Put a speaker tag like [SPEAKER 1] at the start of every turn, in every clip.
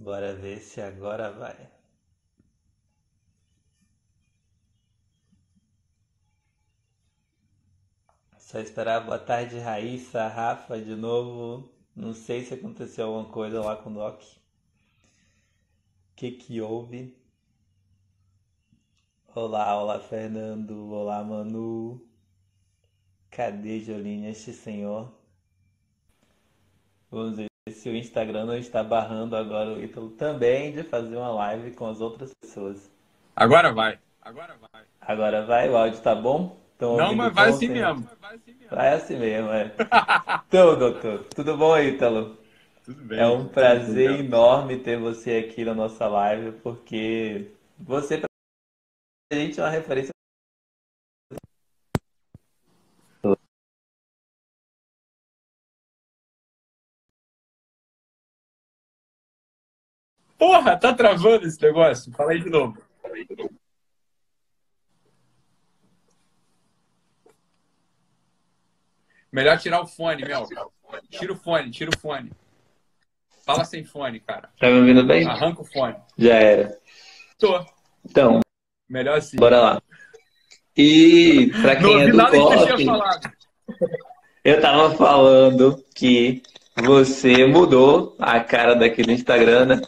[SPEAKER 1] Bora ver se agora vai. Só esperar boa tarde, Raíssa, Rafa, de novo. Não sei se aconteceu alguma coisa lá com o Doc. O que que houve? Olá, olá, Fernando. Olá, Manu. Cadê Jolene, este senhor? Vamos ver se o Instagram não está barrando agora o Ítalo também de fazer uma live com as outras pessoas.
[SPEAKER 2] Agora vai. Agora vai.
[SPEAKER 1] Agora vai, o áudio tá bom?
[SPEAKER 2] Tão não, mas vai assim, mesmo.
[SPEAKER 1] vai assim mesmo. é. então, doutor, tudo bom, Ítalo?
[SPEAKER 2] Tudo bem.
[SPEAKER 1] É um prazer enorme ter você aqui na nossa live, porque você, pra gente, é uma referência
[SPEAKER 2] Porra, tá travando esse negócio? Fala aí de novo. Melhor tirar o fone, Mel. Tira o fone, tira o fone. Fala sem fone, cara.
[SPEAKER 1] Tá me ouvindo bem?
[SPEAKER 2] Arranca o fone.
[SPEAKER 1] Já era.
[SPEAKER 2] Tô.
[SPEAKER 1] Então.
[SPEAKER 2] Melhor assim.
[SPEAKER 1] Bora lá. E pra quem Não é do nada que falado. eu tava falando que você mudou a cara daqui do Instagram, né?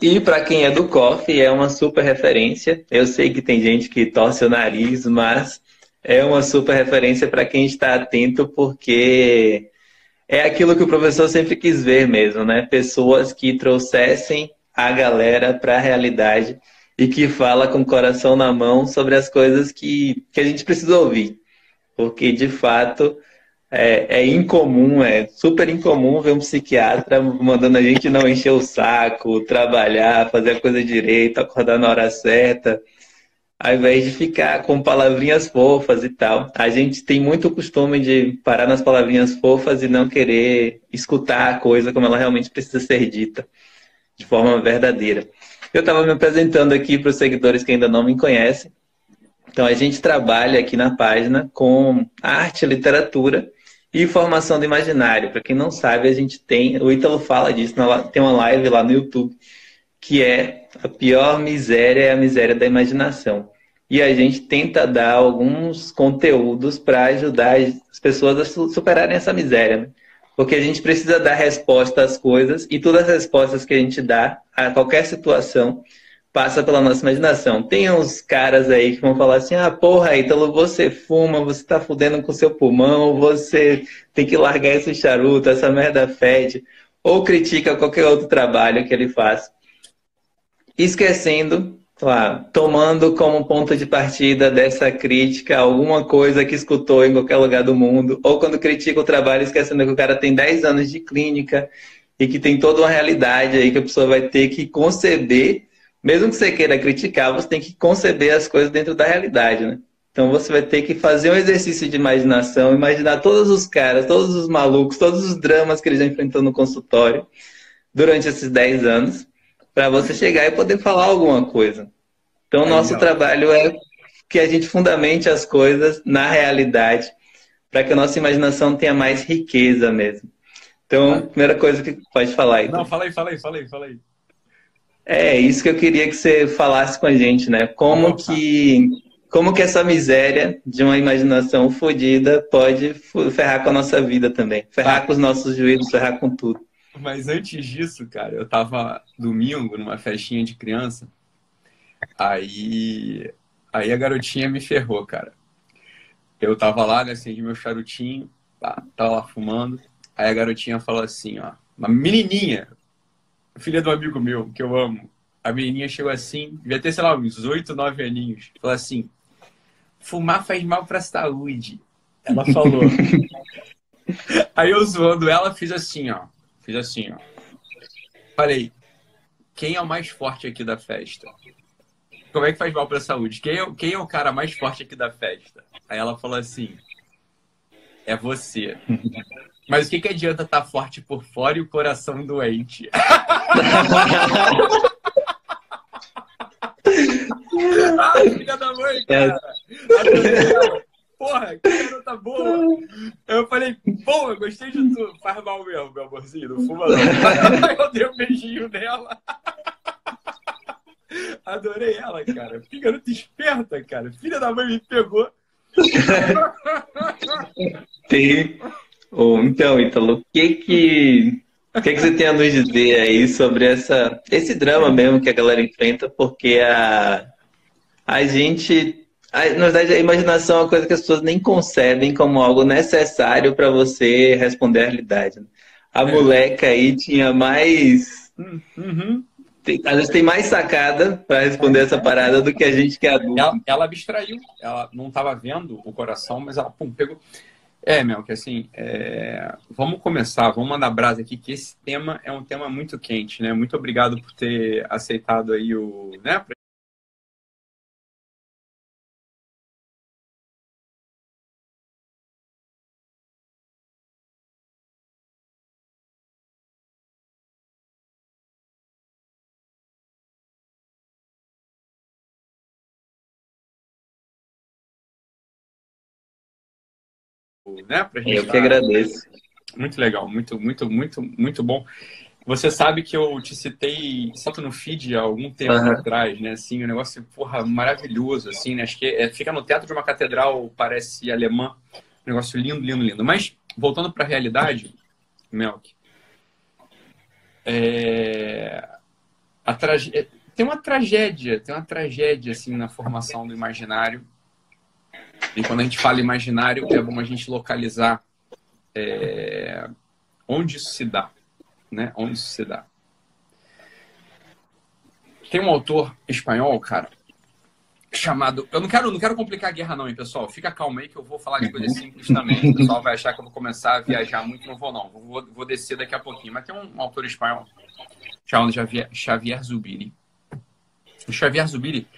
[SPEAKER 1] E para quem é do COF, é uma super referência. Eu sei que tem gente que torce o nariz, mas é uma super referência para quem está atento, porque é aquilo que o professor sempre quis ver mesmo, né? Pessoas que trouxessem a galera para a realidade e que fala com o coração na mão sobre as coisas que, que a gente precisa ouvir. Porque, de fato, é, é, incomum, é super incomum ver um psiquiatra mandando a gente não encher o saco, trabalhar, fazer a coisa direito, acordar na hora certa, ao invés de ficar com palavrinhas fofas e tal. A gente tem muito costume de parar nas palavrinhas fofas e não querer escutar a coisa como ela realmente precisa ser dita, de forma verdadeira. Eu estava me apresentando aqui para os seguidores que ainda não me conhecem. Então, a gente trabalha aqui na página com arte e literatura e formação do imaginário. Para quem não sabe, a gente tem, o Ítalo fala disso, tem uma live lá no YouTube, que é a pior miséria é a miséria da imaginação. E a gente tenta dar alguns conteúdos para ajudar as pessoas a superarem essa miséria. Né? Porque a gente precisa dar resposta às coisas e todas as respostas que a gente dá a qualquer situação passa pela nossa imaginação. Tem uns caras aí que vão falar assim: ah, porra, Ítalo, você fuma, você tá fudendo com seu pulmão, você tem que largar esse charuto, essa merda fede. Ou critica qualquer outro trabalho que ele faz. Esquecendo, lá, tomando como ponto de partida dessa crítica alguma coisa que escutou em qualquer lugar do mundo. Ou quando critica o trabalho, esquecendo que o cara tem 10 anos de clínica e que tem toda uma realidade aí que a pessoa vai ter que conceber mesmo que você queira criticar, você tem que conceber as coisas dentro da realidade, né? Então você vai ter que fazer um exercício de imaginação, imaginar todos os caras, todos os malucos, todos os dramas que ele já enfrentou no consultório durante esses 10 anos, para você chegar e poder falar alguma coisa. Então, nosso trabalho é que a gente fundamente as coisas na realidade, para que a nossa imaginação tenha mais riqueza mesmo. Então, primeira coisa que pode falar aí.
[SPEAKER 2] Não, fala aí, fala aí, fala aí, fala aí.
[SPEAKER 1] É isso que eu queria que você falasse com a gente, né? Como que como que essa miséria de uma imaginação fodida pode ferrar com a nossa vida também, ferrar ah. com os nossos juízos, ferrar com tudo.
[SPEAKER 2] Mas antes disso, cara, eu tava domingo numa festinha de criança, aí aí a garotinha me ferrou, cara. Eu tava lá, né, acendi meu charutinho, tá, tava lá fumando, aí a garotinha falou assim, ó, uma menininha, filha do amigo meu, que eu amo. A menininha chegou assim, devia ter, sei lá, uns 8, 9 aninhos. Falou assim: fumar faz mal pra saúde. Ela falou. Aí eu zoando ela, fiz assim, ó. Fiz assim, ó. Falei: quem é o mais forte aqui da festa? Como é que faz mal pra saúde? Quem é, quem é o cara mais forte aqui da festa? Aí ela falou assim: é você. Mas o que, que adianta estar tá forte por fora e o coração doente? ah, filha da mãe, cara! porra, que garota boa. Eu falei, porra, gostei de tudo. Faz mal mesmo, meu amorzinho, não fuma não. Eu dei um beijinho nela. Adorei ela, cara. Que garota esperta, cara. Filha da mãe me pegou.
[SPEAKER 1] Tem. Oh, então, Ítalo, o que que o que, que você tem a nos dizer aí sobre essa, esse drama mesmo que a galera enfrenta? Porque a, a gente. A, na verdade, a imaginação é uma coisa que as pessoas nem concebem como algo necessário para você responder à realidade. Né? A é. moleca aí tinha mais. Uhum. Tem, às vezes tem mais sacada para responder essa parada do que a gente que é adulto.
[SPEAKER 2] Ela, ela abstraiu, ela não estava vendo o coração, mas ela pum, pegou. É, Mel, que assim, é... vamos começar, vamos mandar brasa aqui, que esse tema é um tema muito quente, né? Muito obrigado por ter aceitado aí o, né, né?
[SPEAKER 1] Pra gente Eu que agradeço.
[SPEAKER 2] Muito legal, muito, muito, muito, muito bom. Você sabe que eu te citei solto no feed há algum tempo uhum. atrás, né? Assim, um negócio, porra, maravilhoso, assim, né? Acho que é, fica no teto de uma catedral, parece alemã. Um negócio lindo, lindo, lindo. Mas, voltando para a realidade, Melk, é... a trage... É, tem uma tragédia, tem uma tragédia, assim, na formação do imaginário e quando a gente fala imaginário, é bom a gente localizar é, onde isso se dá. Né? Onde isso se dá. Tem um autor espanhol, cara, chamado. Eu não quero, não quero complicar a guerra, não, hein, pessoal. Fica calmo aí que eu vou falar de coisas simples também. O pessoal vai achar que eu vou começar a viajar muito, não vou, não. Vou, vou descer daqui a pouquinho. Mas tem um, autor espanhol chamado Xavier, Xavier Zubiri. O Xavier Zubiri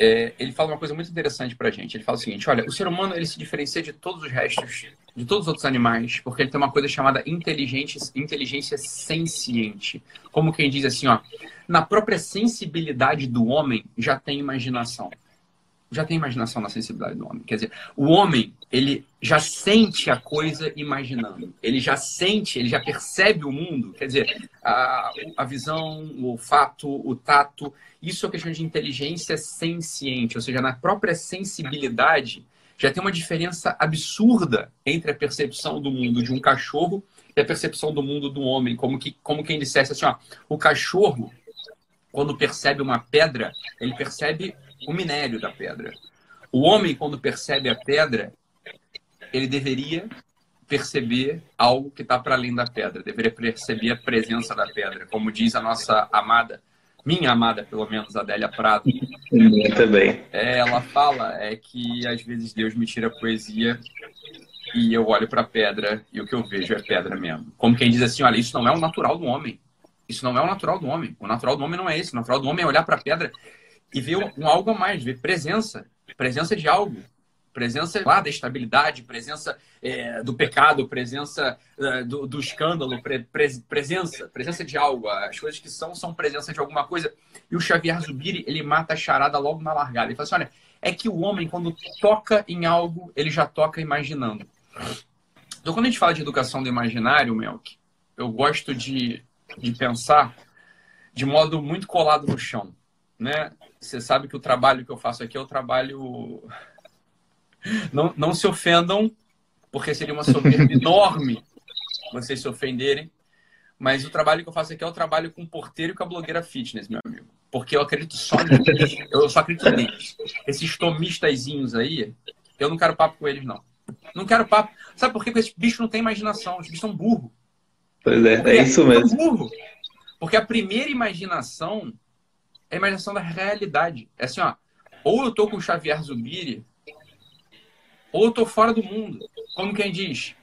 [SPEAKER 2] é, ele fala uma coisa muito interessante para a gente. Ele fala o seguinte: olha, o ser humano ele se diferencia de todos os restos, de todos os outros animais, porque ele tem uma coisa chamada inteligência, inteligência senciente. Como quem diz assim, ó, na própria sensibilidade do homem já tem imaginação já tem imaginação na sensibilidade do homem. Quer dizer, o homem, ele já sente a coisa imaginando. Ele já sente, ele já percebe o mundo. Quer dizer, a, a visão, o olfato, o tato. Isso é questão de inteligência senciente. Ou seja, na própria sensibilidade, já tem uma diferença absurda entre a percepção do mundo de um cachorro e a percepção do mundo do homem. Como, que, como quem dissesse assim, ó, o cachorro, quando percebe uma pedra, ele percebe o minério da pedra. O homem, quando percebe a pedra, ele deveria perceber algo que está para além da pedra, deveria perceber a presença da pedra, como diz a nossa amada, minha amada, pelo menos, Adélia Prado.
[SPEAKER 1] Minha também.
[SPEAKER 2] É, ela fala é que às vezes Deus me tira a poesia e eu olho para a pedra e o que eu vejo é pedra mesmo. Como quem diz assim, olha, isso não é o natural do homem. Isso não é o natural do homem. O natural do homem não é esse. O natural do homem é olhar para a pedra e ver um, algo a mais, ver presença, presença de algo, presença lá da estabilidade, presença é, do pecado, presença é, do, do, escândalo, pre, pre, presença, presença de algo. As coisas que são, são presença de alguma coisa. E o Xavier Zubiri, ele mata a charada logo na largada. Ele fala assim, olha, é que o homem, quando toca em algo, ele já toca imaginando. Então, quando a gente fala de educação do imaginário, Melk, eu gosto de, de pensar de modo muito colado no chão né? Você sabe que o trabalho que eu faço aqui é o trabalho. Não, não se ofendam, porque seria uma soberba enorme vocês se ofenderem. Mas o trabalho que eu faço aqui é o trabalho com o porteiro e com a blogueira fitness, meu amigo. Porque eu acredito só neles. Eu só acredito neles. Esses tomistazinhos aí, eu não quero papo com eles, não. Não quero papo. Sabe por quê? Porque esses bichos não têm imaginação. Os bichos são burros.
[SPEAKER 1] Pois é, é isso mesmo. Burro.
[SPEAKER 2] Porque a primeira imaginação é a imaginação da realidade. É assim, ó. Ou eu tô com o Xavier Zubiri, ou eu tô fora do mundo. Como quem diz?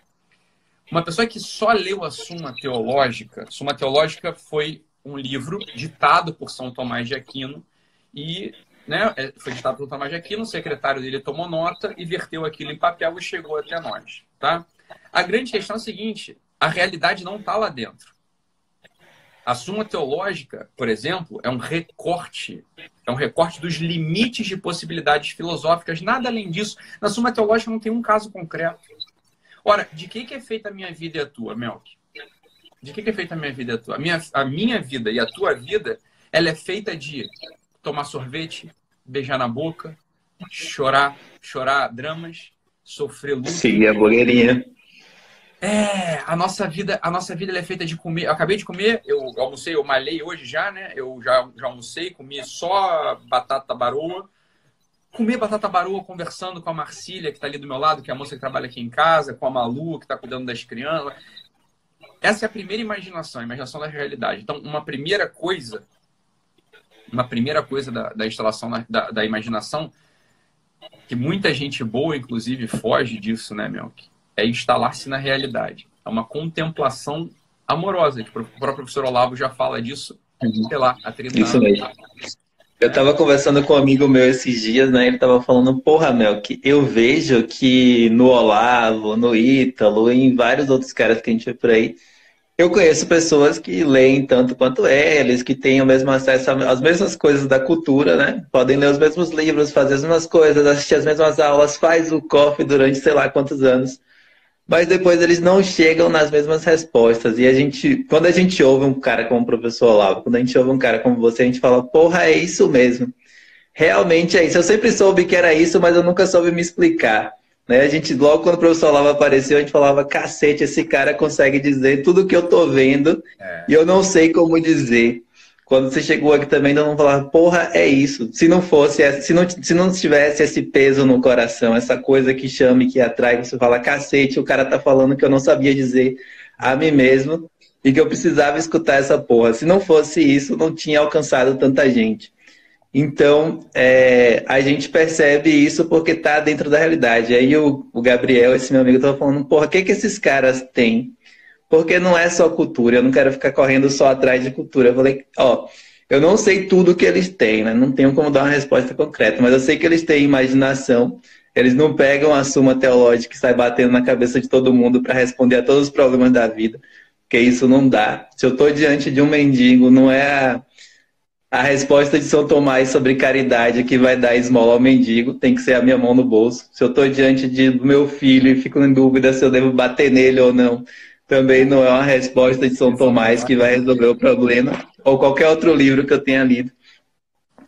[SPEAKER 2] Uma pessoa que só leu a Suma Teológica, Suma Teológica foi um livro ditado por São Tomás de Aquino e né, é, foi ditado por Tomás de Aquino, o secretário dele tomou nota e verteu aquilo em papel e chegou até nós, tá? A grande questão é a seguinte, a realidade não está lá dentro. A Suma Teológica, por exemplo, é um recorte, é um recorte dos limites de possibilidades filosóficas, nada além disso. Na Suma Teológica não tem um caso concreto. Ora, de que, que é feita a minha vida e a tua, Melk? De que, que é feita a minha vida e a tua? A minha, a minha vida e a tua vida, ela é feita de tomar sorvete, beijar na boca, chorar, chorar dramas, sofrer luto.
[SPEAKER 1] Seguir a blogueirinha.
[SPEAKER 2] É, a nossa vida, a nossa vida é feita de comer. Eu acabei de comer, eu almocei, eu malhei hoje já, né? Eu já, já almocei, comi só batata baroa. Comer batata baroa conversando com a Marcília, que está ali do meu lado, que é a moça que trabalha aqui em casa, com a Malu, que está cuidando das crianças. Essa é a primeira imaginação, a imaginação da realidade. Então, uma primeira coisa, uma primeira coisa da, da instalação da, da imaginação, que muita gente boa, inclusive, foge disso, né, Melk? É instalar-se na realidade. É uma contemplação amorosa, que o próprio professor Olavo já fala disso, sei lá, há 30
[SPEAKER 1] Isso
[SPEAKER 2] anos.
[SPEAKER 1] Mesmo. Eu estava conversando com um amigo meu esses dias, né? Ele estava falando, porra, Mel, que eu vejo que no Olavo, no Ítalo e em vários outros caras que a gente vê por aí, eu conheço pessoas que leem tanto quanto eles, que têm o mesmo acesso às mesmas coisas da cultura, né? Podem ler os mesmos livros, fazer as mesmas coisas, assistir as mesmas aulas, faz o coffee durante sei lá quantos anos mas depois eles não chegam nas mesmas respostas. E a gente, quando a gente ouve um cara como o professor Olavo, quando a gente ouve um cara como você, a gente fala, porra, é isso mesmo. Realmente é isso. Eu sempre soube que era isso, mas eu nunca soube me explicar. Né? A gente, logo quando o professor Olavo apareceu, a gente falava, cacete, esse cara consegue dizer tudo que eu tô vendo é. e eu não sei como dizer. Quando você chegou aqui também, não falava, porra, é isso. Se não fosse, se não, se não tivesse esse peso no coração, essa coisa que chama e que atrai, você fala, cacete, o cara tá falando que eu não sabia dizer a mim mesmo e que eu precisava escutar essa porra. Se não fosse isso, não tinha alcançado tanta gente. Então, é, a gente percebe isso porque tá dentro da realidade. Aí o, o Gabriel, esse meu amigo, tava falando, porra, o que, que esses caras têm porque não é só cultura, eu não quero ficar correndo só atrás de cultura. Eu falei, ó, eu não sei tudo que eles têm, né? Não tenho como dar uma resposta concreta, mas eu sei que eles têm imaginação. Eles não pegam a suma teológica e sai batendo na cabeça de todo mundo para responder a todos os problemas da vida, porque isso não dá. Se eu estou diante de um mendigo, não é a, a resposta de São Tomás sobre caridade que vai dar esmola ao mendigo, tem que ser a minha mão no bolso. Se eu estou diante de, do meu filho e fico em dúvida se eu devo bater nele ou não, também não é uma resposta de São Tomás que vai resolver o problema, ou qualquer outro livro que eu tenha lido.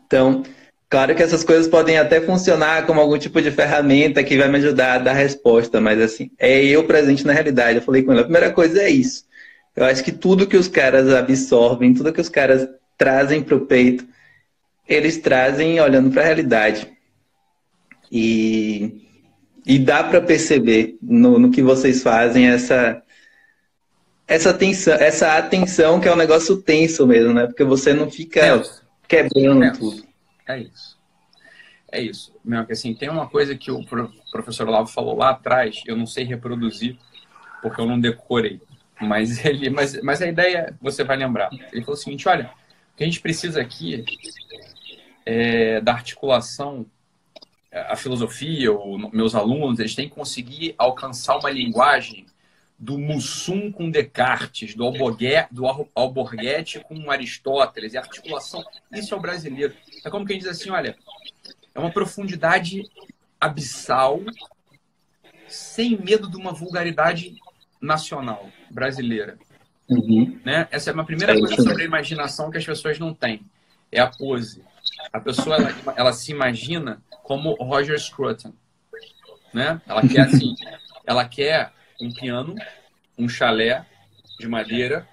[SPEAKER 1] Então, claro que essas coisas podem até funcionar como algum tipo de ferramenta que vai me ajudar a dar resposta, mas assim, é eu presente na realidade. Eu falei com ele, a primeira coisa é isso. Eu acho que tudo que os caras absorvem, tudo que os caras trazem para o peito, eles trazem olhando para a realidade. E, e dá para perceber no, no que vocês fazem essa essa atenção, essa atenção que é um negócio tenso mesmo, né? Porque você não fica quebrando tudo.
[SPEAKER 2] É isso. É isso. Meu, assim, tem uma coisa que o professor Lavo falou lá atrás, eu não sei reproduzir, porque eu não decorei. Mas ele, mas, mas a ideia você vai lembrar. Ele falou o seguinte: olha, o que a gente precisa aqui é da articulação a filosofia, ou meus alunos, eles têm que conseguir alcançar uma linguagem do Mussum com Descartes, do, Alborguete, do Alborguete com Aristóteles, e articulação. Isso é o brasileiro. É como quem diz assim, olha, é uma profundidade abissal, sem medo de uma vulgaridade nacional brasileira. Uhum. Né? Essa é uma primeira é coisa sobre a imaginação que as pessoas não têm. É a pose. A pessoa ela, ela se imagina como Roger Scruton. Né? Ela quer assim, ela quer um piano, um chalé de madeira,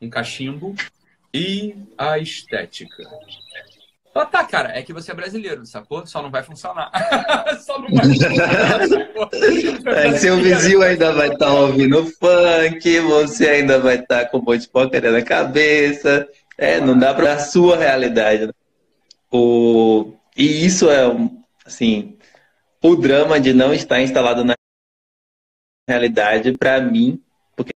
[SPEAKER 2] um cachimbo e a estética. Ah, tá, cara, é que você é brasileiro, sacou? Só não vai funcionar. Só não vai funcionar,
[SPEAKER 1] é, seu vizinho ainda vai estar tá ouvindo funk, você ainda vai estar tá com um monte de porcaria na cabeça. É, não dá para a sua realidade. Né? O... E isso é, assim, o drama de não estar instalado na realidade para mim, porque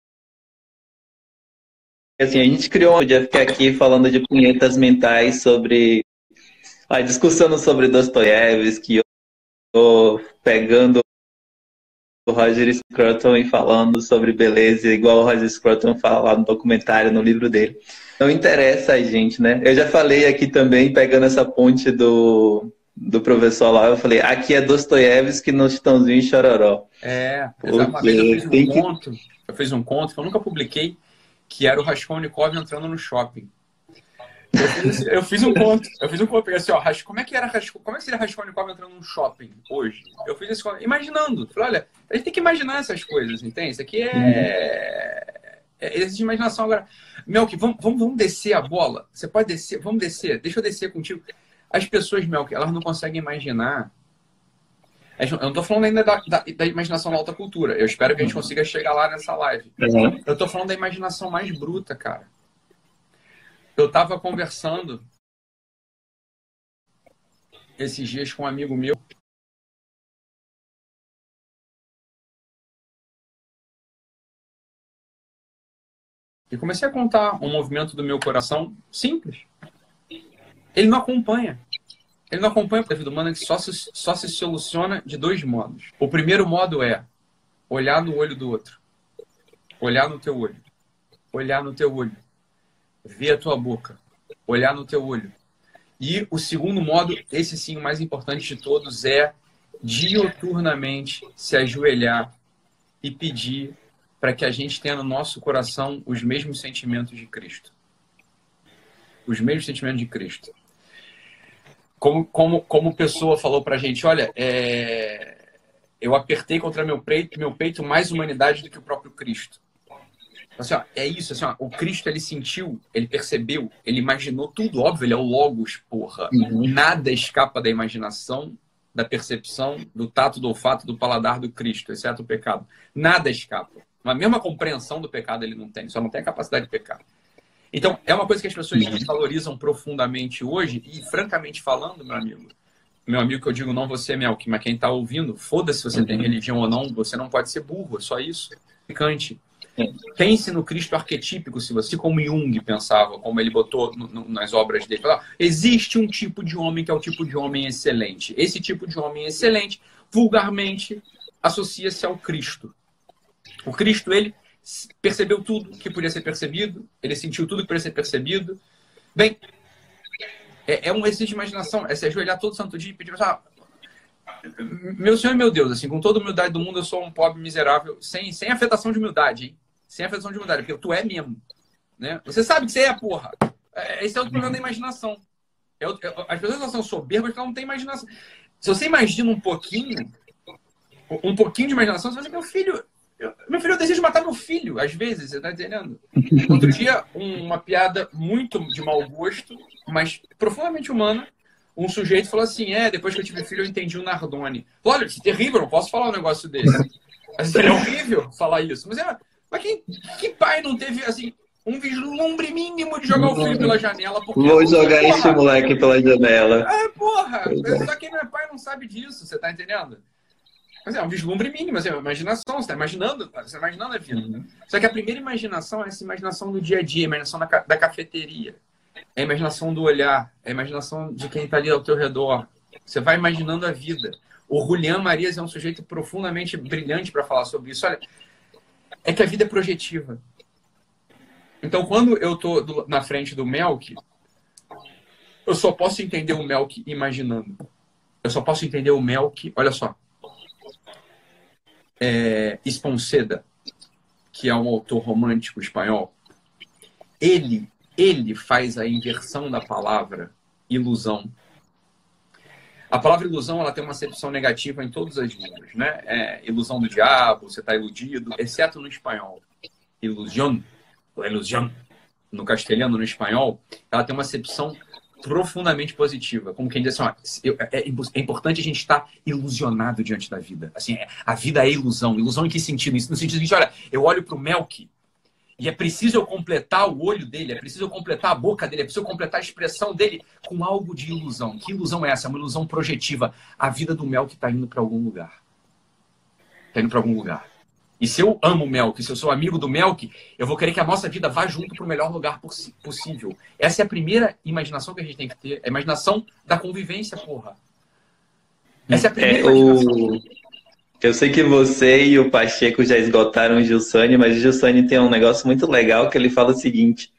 [SPEAKER 1] assim, a gente criou um dia ficar aqui falando de punhetas mentais sobre a discussão sobre Dostoiévski, pegando o Roger Scruton e falando sobre beleza, igual o Roger Scruton fala no documentário, no livro dele. não interessa a gente, né? Eu já falei aqui também, pegando essa ponte do, do professor lá, eu falei, aqui é Dostoiévski no Chitãozinho e Chororó.
[SPEAKER 2] É, exatamente. Eu fiz um que... conto, eu fiz um conto que eu nunca publiquei, que era o Raskolnikov entrando no shopping. Eu fiz, eu fiz, um conto, eu fiz um conto, assim, ó, como é que era como é que seria Raskolnikov entrando num shopping hoje? Eu fiz esse conto, imaginando. Falei, olha, a gente tem que imaginar essas coisas, entende? Isso aqui é, é, é existe imaginação agora. Melk, vamos, vamos, vamos descer a bola. Você pode descer, vamos descer, deixa eu descer contigo. As pessoas, Melk, elas não conseguem imaginar. Eu não estou falando ainda da, da, da, imaginação da alta cultura. Eu espero que a gente consiga chegar lá nessa live. Uhum. Eu estou falando da imaginação mais bruta, cara eu estava conversando esses dias com um amigo meu. E comecei a contar um movimento do meu coração simples. Ele não acompanha. Ele não acompanha a vida humana que só se, só se soluciona de dois modos. O primeiro modo é olhar no olho do outro. Olhar no teu olho. Olhar no teu olho ver a tua boca, olhar no teu olho. E o segundo modo, esse sim o mais importante de todos, é dioturnamente se ajoelhar e pedir para que a gente tenha no nosso coração os mesmos sentimentos de Cristo. Os mesmos sentimentos de Cristo. Como, como, como pessoa falou para a gente, olha, é... eu apertei contra meu peito, meu peito mais humanidade do que o próprio Cristo. Assim, ó, é isso, assim, ó, o Cristo ele sentiu, ele percebeu, ele imaginou tudo, óbvio, ele é o Logos, porra. Uhum. Nada escapa da imaginação, da percepção, do tato, do olfato, do paladar do Cristo, exceto o pecado. Nada escapa. A mesma compreensão do pecado ele não tem, só não tem a capacidade de pecar. Então, é uma coisa que as pessoas uhum. valorizam profundamente hoje, e francamente falando, meu amigo, meu amigo que eu digo não você, Melk, mas quem está ouvindo, foda-se se você uhum. tem religião ou não, você não pode ser burro, é só isso. Picante. Pense no Cristo arquetípico, se você, como Jung pensava, como ele botou no, no, nas obras dele. existe um tipo de homem que é o tipo de homem excelente. Esse tipo de homem excelente, vulgarmente, associa-se ao Cristo. O Cristo, ele percebeu tudo que podia ser percebido, ele sentiu tudo que podia ser percebido. Bem, é, é um exercício de imaginação, é se ajoelhar todo santo dia e pedir, ah, meu Senhor e meu Deus, assim, com toda a humildade do mundo, eu sou um pobre miserável, sem, sem afetação de humildade, hein? Sem afetação de humildade, porque tu é mesmo. Né? Você sabe que você é, porra. É, esse é o problema da imaginação. Eu, eu, as pessoas são soberbas porque elas não têm imaginação. Se você imagina um pouquinho, um pouquinho de imaginação, você vai dizer, meu filho, eu, meu filho, eu desejo matar meu filho, às vezes, você tá entendendo? Outro dia, um, uma piada muito de mau gosto, mas profundamente humana, um sujeito falou assim: é, depois que eu tive filho, eu entendi o Nardoni. Olha, isso é terrível, não posso falar um negócio desse. É horrível falar isso. Mas, é, mas quem, que pai não teve, assim, um vislumbre mínimo de jogar o filho pela janela?
[SPEAKER 1] Vou jogar porra, esse moleque pela janela.
[SPEAKER 2] É, porra. Só quem não é pai não sabe disso, você tá entendendo? Mas é um vislumbre mínimo, assim, é uma imaginação, você está imaginando, você tá imaginando a vida. Uhum. Só que a primeira imaginação é essa imaginação do dia a dia, a imaginação da, da cafeteria é a imaginação do olhar, é a imaginação de quem está ali ao teu redor. Você vai imaginando a vida. O Julian Marias é um sujeito profundamente brilhante para falar sobre isso. Olha, é que a vida é projetiva. Então, quando eu estou na frente do Melk, eu só posso entender o Melk imaginando. Eu só posso entender o Melk, olha só. É, Esponceda, que é um autor romântico espanhol, ele ele faz a inversão da palavra ilusão. A palavra ilusão ela tem uma acepção negativa em todas as línguas, né? É ilusão do diabo, você está iludido, exceto no espanhol. Ilusión, ilusão, no castelhano, no espanhol, ela tem uma acepção profundamente positiva, como quem diz assim, ó, é, é, é, importante a gente estar ilusionado diante da vida. Assim, é, a vida é ilusão. Ilusão em que sentido? No sentido de, olha, eu olho para o Melk e é preciso eu completar o olho dele, é preciso eu completar a boca dele, é preciso eu completar a expressão dele com algo de ilusão. Que ilusão é essa? É uma ilusão projetiva. A vida do Mel que está indo para algum lugar. Está indo para algum lugar. E se eu amo o Melk, se eu sou amigo do Melk, eu vou querer que a nossa vida vá junto para o melhor lugar possível. Essa é a primeira imaginação que a gente tem que ter. A imaginação da convivência, porra. Essa é a primeira é, imaginação. O...
[SPEAKER 1] Eu sei que você e o Pacheco já esgotaram o Gilsani, mas o Gilsani tem um negócio muito legal que ele fala o seguinte: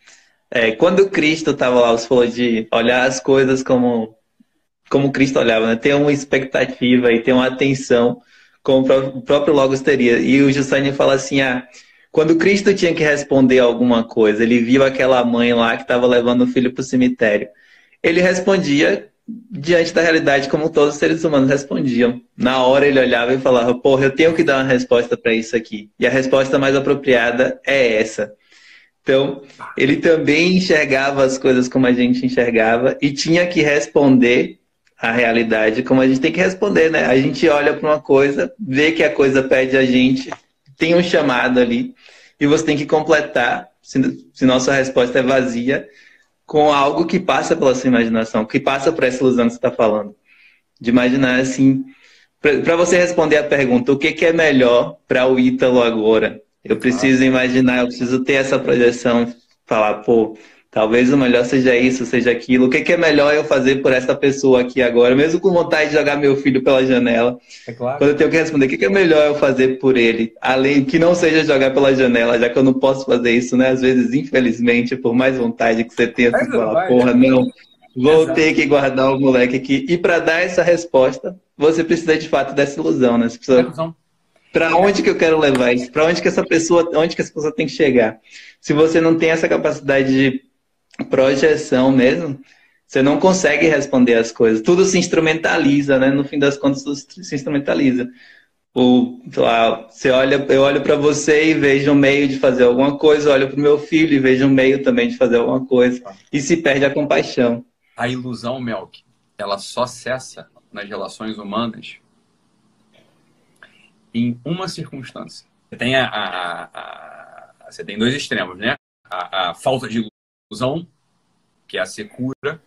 [SPEAKER 1] É, quando Cristo estava lá, você falou de olhar as coisas como, como Cristo olhava, né? Ter uma expectativa e ter uma atenção como o próprio Logos teria. E o Justine fala assim, ah, quando Cristo tinha que responder alguma coisa, ele viu aquela mãe lá que estava levando o filho para o cemitério. Ele respondia diante da realidade como todos os seres humanos respondiam. Na hora ele olhava e falava: Porra, eu tenho que dar uma resposta para isso aqui. E a resposta mais apropriada é essa. Então, ele também enxergava as coisas como a gente enxergava e tinha que responder a realidade como a gente tem que responder, né? A gente olha para uma coisa, vê que a coisa pede a gente, tem um chamado ali e você tem que completar, se, se nossa resposta é vazia, com algo que passa pela sua imaginação, que passa por essa ilusão que você está falando. De imaginar assim, para você responder a pergunta, o que, que é melhor para o Ítalo agora? Eu preciso imaginar, eu preciso ter essa projeção, falar, pô, talvez o melhor seja isso, seja aquilo. O que, que é melhor eu fazer por essa pessoa aqui agora, mesmo com vontade de jogar meu filho pela janela? É claro. Quando eu tenho que responder, o que, que é melhor eu fazer por ele? Além que não seja jogar pela janela, já que eu não posso fazer isso, né? Às vezes, infelizmente, por mais vontade que você tenha, você fala, porra, não. Vou Exato. ter que guardar o moleque aqui. E para dar essa resposta, você precisa de fato dessa ilusão, né? Você precisa... Para onde que eu quero levar isso? Para onde que essa pessoa, onde que essa pessoa tem que chegar? Se você não tem essa capacidade de projeção mesmo, você não consegue responder as coisas. Tudo se instrumentaliza, né? No fim das contas, tudo se instrumentaliza. O, lá, você olha, eu olho para você e vejo um meio de fazer alguma coisa, olho para o meu filho e vejo um meio também de fazer alguma coisa. E se perde a compaixão.
[SPEAKER 2] A ilusão, Melk, ela só cessa nas relações humanas em uma circunstância. Você tem, a, a, a, você tem dois extremos, né? A, falta de ilusão, que é a secura.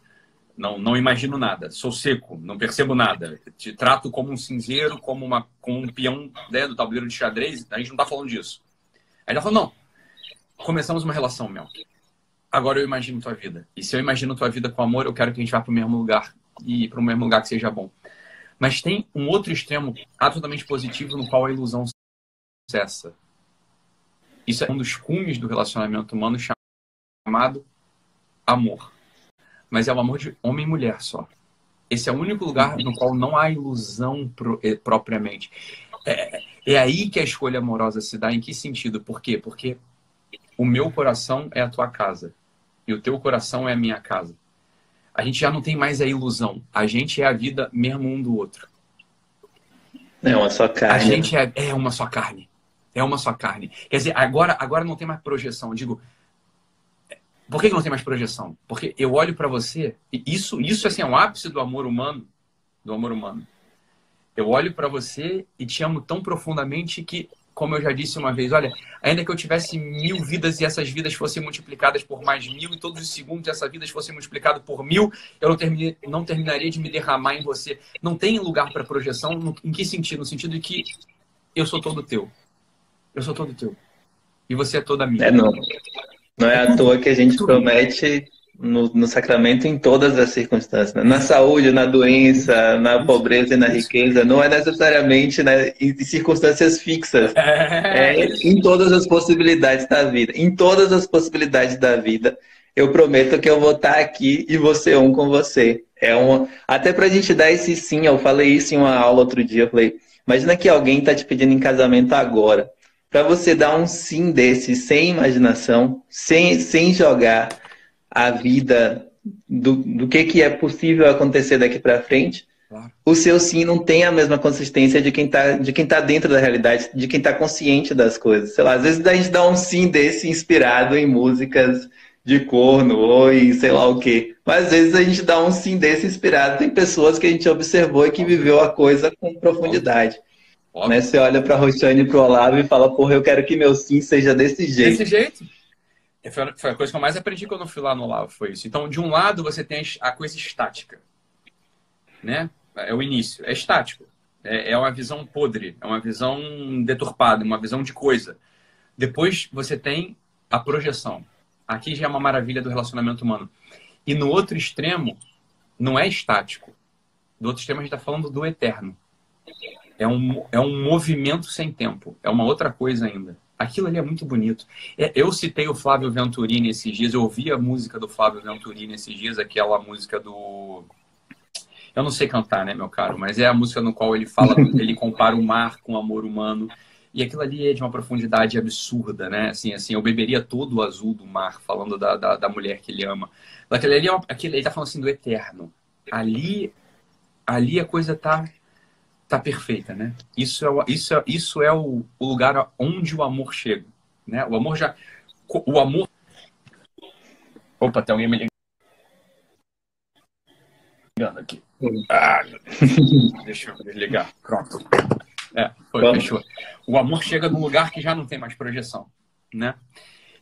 [SPEAKER 2] Não, não imagino nada, sou seco, não percebo nada. Te trato como um cinzeiro, como, uma, como um peão né, do tabuleiro de xadrez. A gente não está falando disso. Aí ela falou: não, começamos uma relação, Mel. Agora eu imagino tua vida. E se eu imagino tua vida com amor, eu quero que a gente vá para o mesmo lugar e para o mesmo lugar que seja bom. Mas tem um outro extremo absolutamente positivo no qual a ilusão cessa. Isso é um dos cumes do relacionamento humano chamado amor. Mas é o amor de homem e mulher só. Esse é o único lugar no qual não há ilusão pro, eh, propriamente. É, é aí que a escolha amorosa se dá. Em que sentido? Por quê? Porque o meu coração é a tua casa e o teu coração é a minha casa. A gente já não tem mais a ilusão. A gente é a vida mesmo um do outro.
[SPEAKER 1] É uma só carne.
[SPEAKER 2] A gente é, é uma só carne. É uma só carne. Quer dizer, agora, agora não tem mais projeção. Eu digo, por que, não tem mais projeção? Porque eu olho para você, e isso, isso assim, é o ápice do amor humano, do amor humano. Eu olho para você e te amo tão profundamente que, como eu já disse uma vez, olha, ainda que eu tivesse mil vidas e essas vidas fossem multiplicadas por mais mil, e todos os segundos essas vidas fossem multiplicadas por mil, eu não, não terminaria de me derramar em você. Não tem lugar para projeção. No, em que sentido? No sentido de que eu sou todo teu. Eu sou todo teu. E você é toda minha.
[SPEAKER 1] É, não. Não é à toa que a gente promete no, no, sacramento em todas as circunstâncias. Né? Na saúde, na doença, na pobreza e na riqueza. Não é necessariamente né, em circunstâncias fixas. É. é em todas as possibilidades da vida. Em todas as possibilidades da vida, eu prometo que eu vou estar aqui e ser um com você. É uma... Até para a gente dar esse sim, eu falei isso em uma aula outro dia. Eu falei, imagina que alguém está te pedindo em casamento agora para você dar um sim desse sem imaginação, sem, sem jogar a vida do, do que, que é possível acontecer daqui para frente, claro. o seu sim não tem a mesma consistência de quem está de quem tá dentro da realidade, de quem está consciente das coisas. Sei lá, às vezes a gente dá um sim desse inspirado em músicas de corno ou em sei lá o quê. Mas às vezes a gente dá um sim desse inspirado em pessoas que a gente observou e que viveu a coisa com profundidade. Né? Você olha para a Roxane e para o Olavo e fala, porra, eu quero que meu sim seja desse jeito.
[SPEAKER 2] Desse jeito. Foi a coisa que eu mais aprendi quando eu fui lá no Olavo, foi isso. Então, de um lado, você tem a coisa estática. Né? É o início. É estático. É, é uma visão podre. É uma visão deturpada. Uma visão de coisa. Depois, você tem a projeção. Aqui já é uma maravilha do relacionamento humano. E no outro extremo, não é estático. Do outro extremo, a gente está falando do eterno. É um, é um movimento sem tempo. É uma outra coisa ainda. Aquilo ali é muito bonito. É, eu citei o Flávio Venturini esses dias, eu ouvi a música do Flávio Venturini esses dias, aquela música do. Eu não sei cantar, né, meu caro? Mas é a música no qual ele fala, ele compara o mar com o amor humano. E aquilo ali é de uma profundidade absurda, né? Assim, assim, eu beberia todo o azul do mar, falando da, da, da mulher que ele ama. Aquele ali, é aquele, ele tá falando assim do eterno. Ali, ali a coisa tá tá perfeita, né? Isso é, isso é, isso é o, o lugar onde o amor chega, né? O amor já... O amor... Opa, tem alguém me ligando aqui. Ah, deixa eu desligar. Pronto. É, foi, Vamos. fechou. O amor chega num lugar que já não tem mais projeção, né?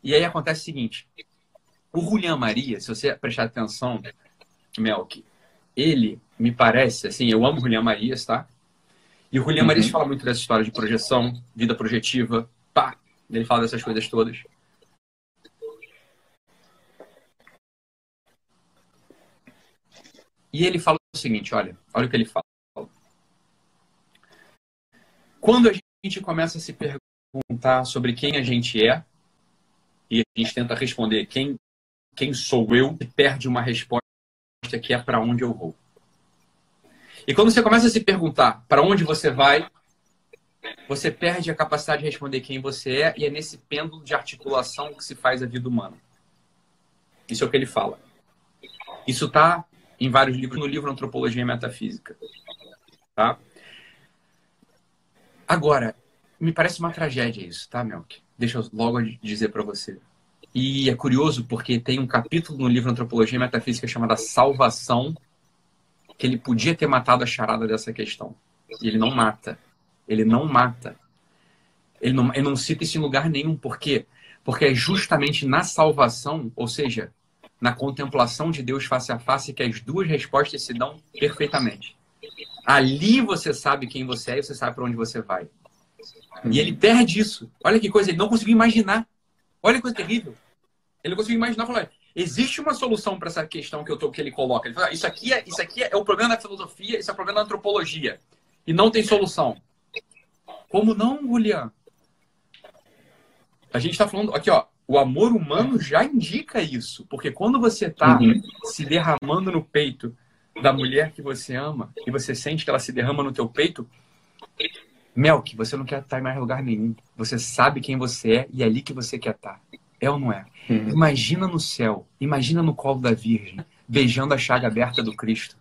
[SPEAKER 2] E aí acontece o seguinte. O Julian Maria, se você prestar atenção, Melk, ele me parece, assim, eu amo Julian Marias, tá? E o Julian uhum. Marias fala muito dessa história de projeção, vida projetiva, pá, ele fala dessas coisas todas. E ele fala o seguinte, olha, olha o que ele fala. Quando a gente começa a se perguntar sobre quem a gente é, e a gente tenta responder quem, quem sou eu, perde uma resposta que é para onde eu vou. E quando você começa a se perguntar para onde você vai, você perde a capacidade de responder quem você é, e é nesse pêndulo de articulação que se faz a vida humana. Isso é o que ele fala. Isso está em vários livros, no livro Antropologia e Metafísica. Tá? Agora, me parece uma tragédia isso, tá, Melk? Deixa eu logo dizer para você. E é curioso porque tem um capítulo no livro Antropologia e Metafísica chamado Salvação que ele podia ter matado a charada dessa questão. E ele não mata. Ele não mata. Ele não, ele não cita isso em lugar nenhum. Por quê? Porque é justamente na salvação, ou seja, na contemplação de Deus face a face, que as duas respostas se dão perfeitamente. Ali você sabe quem você é e você sabe para onde você vai. E ele perde isso. Olha que coisa, ele não conseguiu imaginar. Olha que coisa terrível. Ele não conseguiu imaginar, falou, Existe uma solução para essa questão que, eu tô, que ele coloca. Ele fala, ah, isso aqui, é, isso aqui é, é o problema da filosofia, isso é o problema da antropologia. E não tem solução. Como não, Julian? A gente está falando aqui, ó. O amor humano já indica isso. Porque quando você está uhum. se derramando no peito da mulher que você ama e você sente que ela se derrama no teu peito, Melk, você não quer estar em mais lugar nenhum. Você sabe quem você é e é ali que você quer estar. É ou não é? Uhum. Imagina no céu, imagina no colo da Virgem, beijando a chaga aberta do Cristo.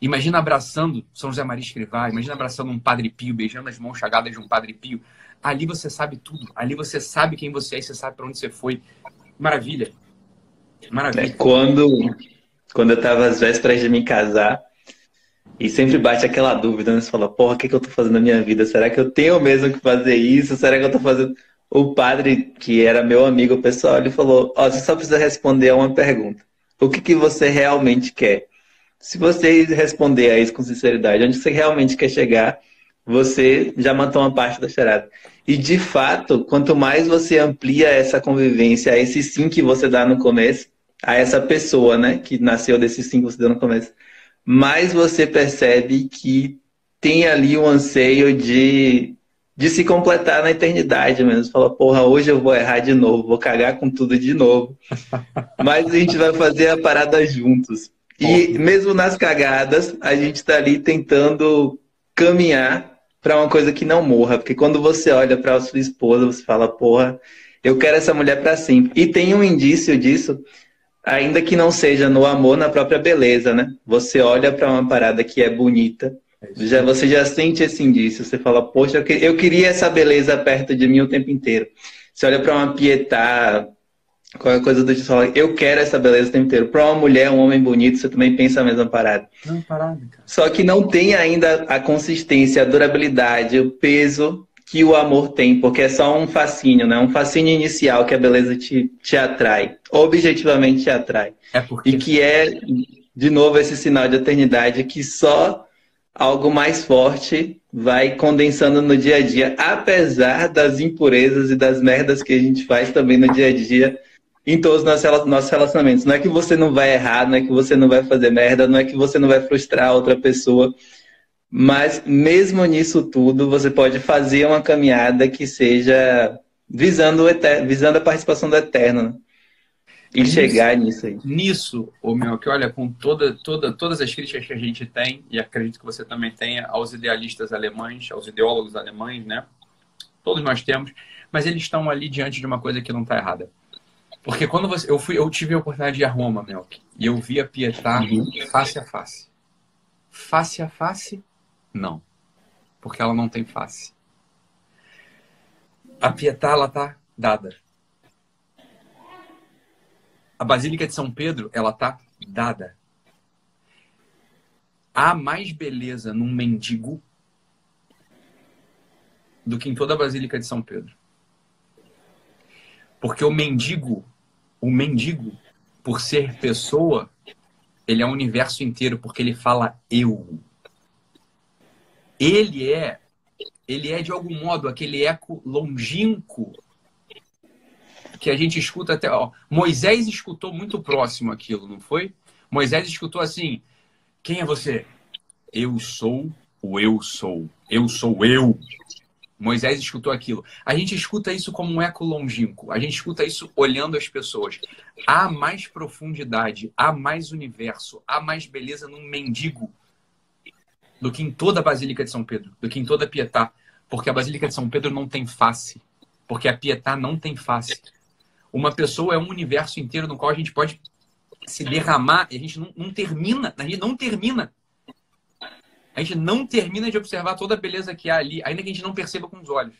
[SPEAKER 2] Imagina abraçando São José Maria Escrivá, imagina abraçando um Padre Pio, beijando as mãos chagadas de um Padre Pio. Ali você sabe tudo, ali você sabe quem você é e você sabe para onde você foi. Maravilha.
[SPEAKER 1] Maravilha. É quando, quando eu estava às vésperas de me casar, e sempre bate aquela dúvida, né? Você fala, porra, o que, que eu tô fazendo na minha vida? Será que eu tenho mesmo que fazer isso? Será que eu tô fazendo o padre, que era meu amigo pessoal, ele falou: Ó, você só precisa responder a uma pergunta. O que, que você realmente quer? Se você responder a isso com sinceridade, onde você realmente quer chegar, você já matou uma parte da charada. E de fato, quanto mais você amplia essa convivência, a esse sim que você dá no começo, a essa pessoa, né, que nasceu desse sim que você deu no começo, mais você percebe que tem ali um anseio de de se completar na eternidade mesmo. Fala, porra, hoje eu vou errar de novo, vou cagar com tudo de novo. Mas a gente vai fazer a parada juntos. E mesmo nas cagadas, a gente está ali tentando caminhar para uma coisa que não morra. Porque quando você olha para a sua esposa, você fala, porra, eu quero essa mulher para sempre. E tem um indício disso, ainda que não seja no amor, na própria beleza, né? Você olha para uma parada que é bonita já, você já sente esse indício. Você fala, poxa, eu queria essa beleza perto de mim o tempo inteiro. Você olha para uma Pietá, qualquer coisa do tipo, fala, eu quero essa beleza o tempo inteiro. Para uma mulher, um homem bonito, você também pensa a mesma parada. Não, parada cara. Só que não tem ainda a consistência, a durabilidade, o peso que o amor tem, porque é só um fascínio, né? Um fascínio inicial que a beleza te, te atrai, objetivamente te atrai. É porque... E que é, de novo, esse sinal de eternidade que só algo mais forte vai condensando no dia a dia, apesar das impurezas e das merdas que a gente faz também no dia a dia em todos os nossos relacionamentos. Não é que você não vai errar, não é que você não vai fazer merda, não é que você não vai frustrar outra pessoa, Mas mesmo nisso tudo, você pode fazer uma caminhada que seja visando, visando a participação do Eterno. E nisso, chegar nisso aí.
[SPEAKER 2] Nisso, o meu, que olha, com toda, toda, todas as críticas que a gente tem, e acredito que você também tenha, aos idealistas alemães, aos ideólogos alemães, né? Todos nós temos, mas eles estão ali diante de uma coisa que não está errada. Porque quando você, eu fui, eu tive a oportunidade de ir a Roma, Melk, e eu vi a Pietà uhum. face a face. Face a face, não. Porque ela não tem face. A Pietà, ela tá dada. A Basílica de São Pedro, ela tá dada. Há mais beleza num mendigo do que em toda a Basílica de São Pedro. Porque o mendigo, o mendigo, por ser pessoa, ele é o universo inteiro, porque ele fala eu. Ele é, ele é de algum modo aquele eco longínquo que a gente escuta até. Ó, Moisés escutou muito próximo aquilo, não foi? Moisés escutou assim: Quem é você? Eu sou o eu sou. Eu sou eu. Moisés escutou aquilo. A gente escuta isso como um eco longínquo. A gente escuta isso olhando as pessoas. Há mais profundidade, há mais universo, há mais beleza num mendigo do que em toda a Basílica de São Pedro, do que em toda a Pietá. Porque a Basílica de São Pedro não tem face. Porque a Pietá não tem face. Uma pessoa é um universo inteiro no qual a gente pode se derramar e a gente não, não termina, a gente não termina. A gente não termina de observar toda a beleza que há ali, ainda que a gente não perceba com os olhos.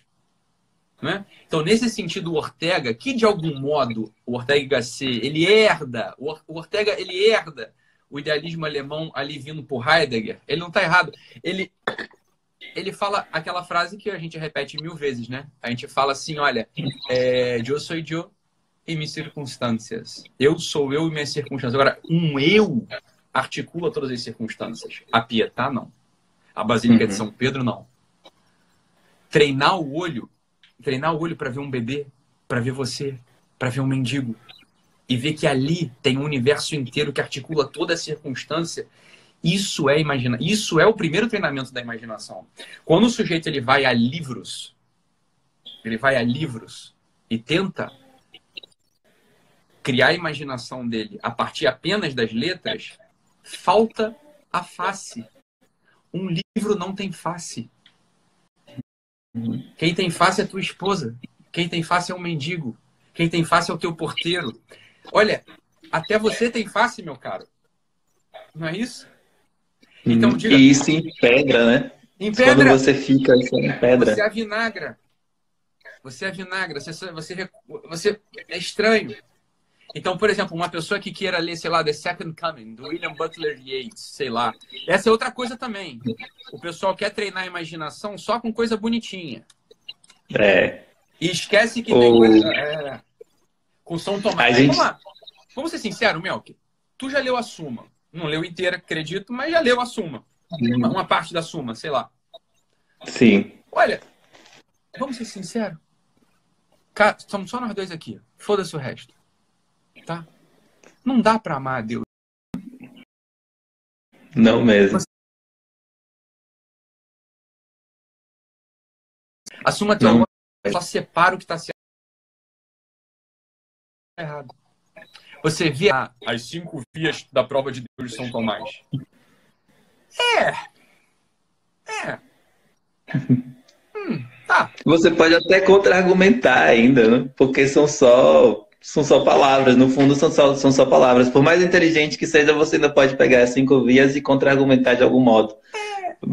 [SPEAKER 2] Né? Então, nesse sentido, o Ortega, que de algum modo o Ortega Gasset, ele herda, o Ortega ele herda o idealismo alemão ali vindo por Heidegger, ele não está errado. Ele, ele fala aquela frase que a gente repete mil vezes, né? A gente fala assim, olha, é, eu sou eu e minhas circunstâncias. Eu sou eu e minhas circunstâncias. Agora, um eu articula todas as circunstâncias. A Pietá, não. A Basílica uhum. de São Pedro, não. Treinar o olho, treinar o olho para ver um bebê, para ver você, para ver um mendigo, e ver que ali tem um universo inteiro que articula toda a circunstância, isso é imagina, isso é o primeiro treinamento da imaginação. Quando o sujeito ele vai a livros, ele vai a livros e tenta criar a imaginação dele a partir apenas das letras, falta a face. Um livro não tem face. Quem tem face é tua esposa. Quem tem face é um mendigo. Quem tem face é o teu porteiro. Olha, até você tem face, meu caro. Não é isso?
[SPEAKER 1] Então, diga, e isso em pedra, né?
[SPEAKER 2] Em pedra.
[SPEAKER 1] Quando você fica isso em pedra.
[SPEAKER 2] Você é vinagra. Você é vinagra. Você, você, você é estranho. Então, por exemplo, uma pessoa que queira ler, sei lá, The Second Coming, do William Butler Yeats, sei lá. Essa é outra coisa também. O pessoal quer treinar a imaginação só com coisa bonitinha.
[SPEAKER 1] É.
[SPEAKER 2] E esquece que tem coisa. É, com São Tomás. Gente... Vamos. Vamos ser sinceros, Melk. Tu já leu a Suma. Não leu inteira, acredito, mas já leu a Suma. Uma, uma parte da Suma, sei lá.
[SPEAKER 1] Sim.
[SPEAKER 2] Olha, vamos ser sinceros. Cara, estamos só nós dois aqui. Foda-se o resto tá? Não dá para amar a Deus.
[SPEAKER 1] Não mesmo.
[SPEAKER 2] A Suma Teológica, ela separa o que está certo errado. Você vê as cinco vias da prova de Deus de São Tomás. É. É.
[SPEAKER 1] Hum, tá. Você pode até contra-argumentar ainda, né? porque são só são só palavras, no fundo são só, são só palavras. Por mais inteligente que seja, você ainda pode pegar as cinco vias e contra-argumentar de algum modo.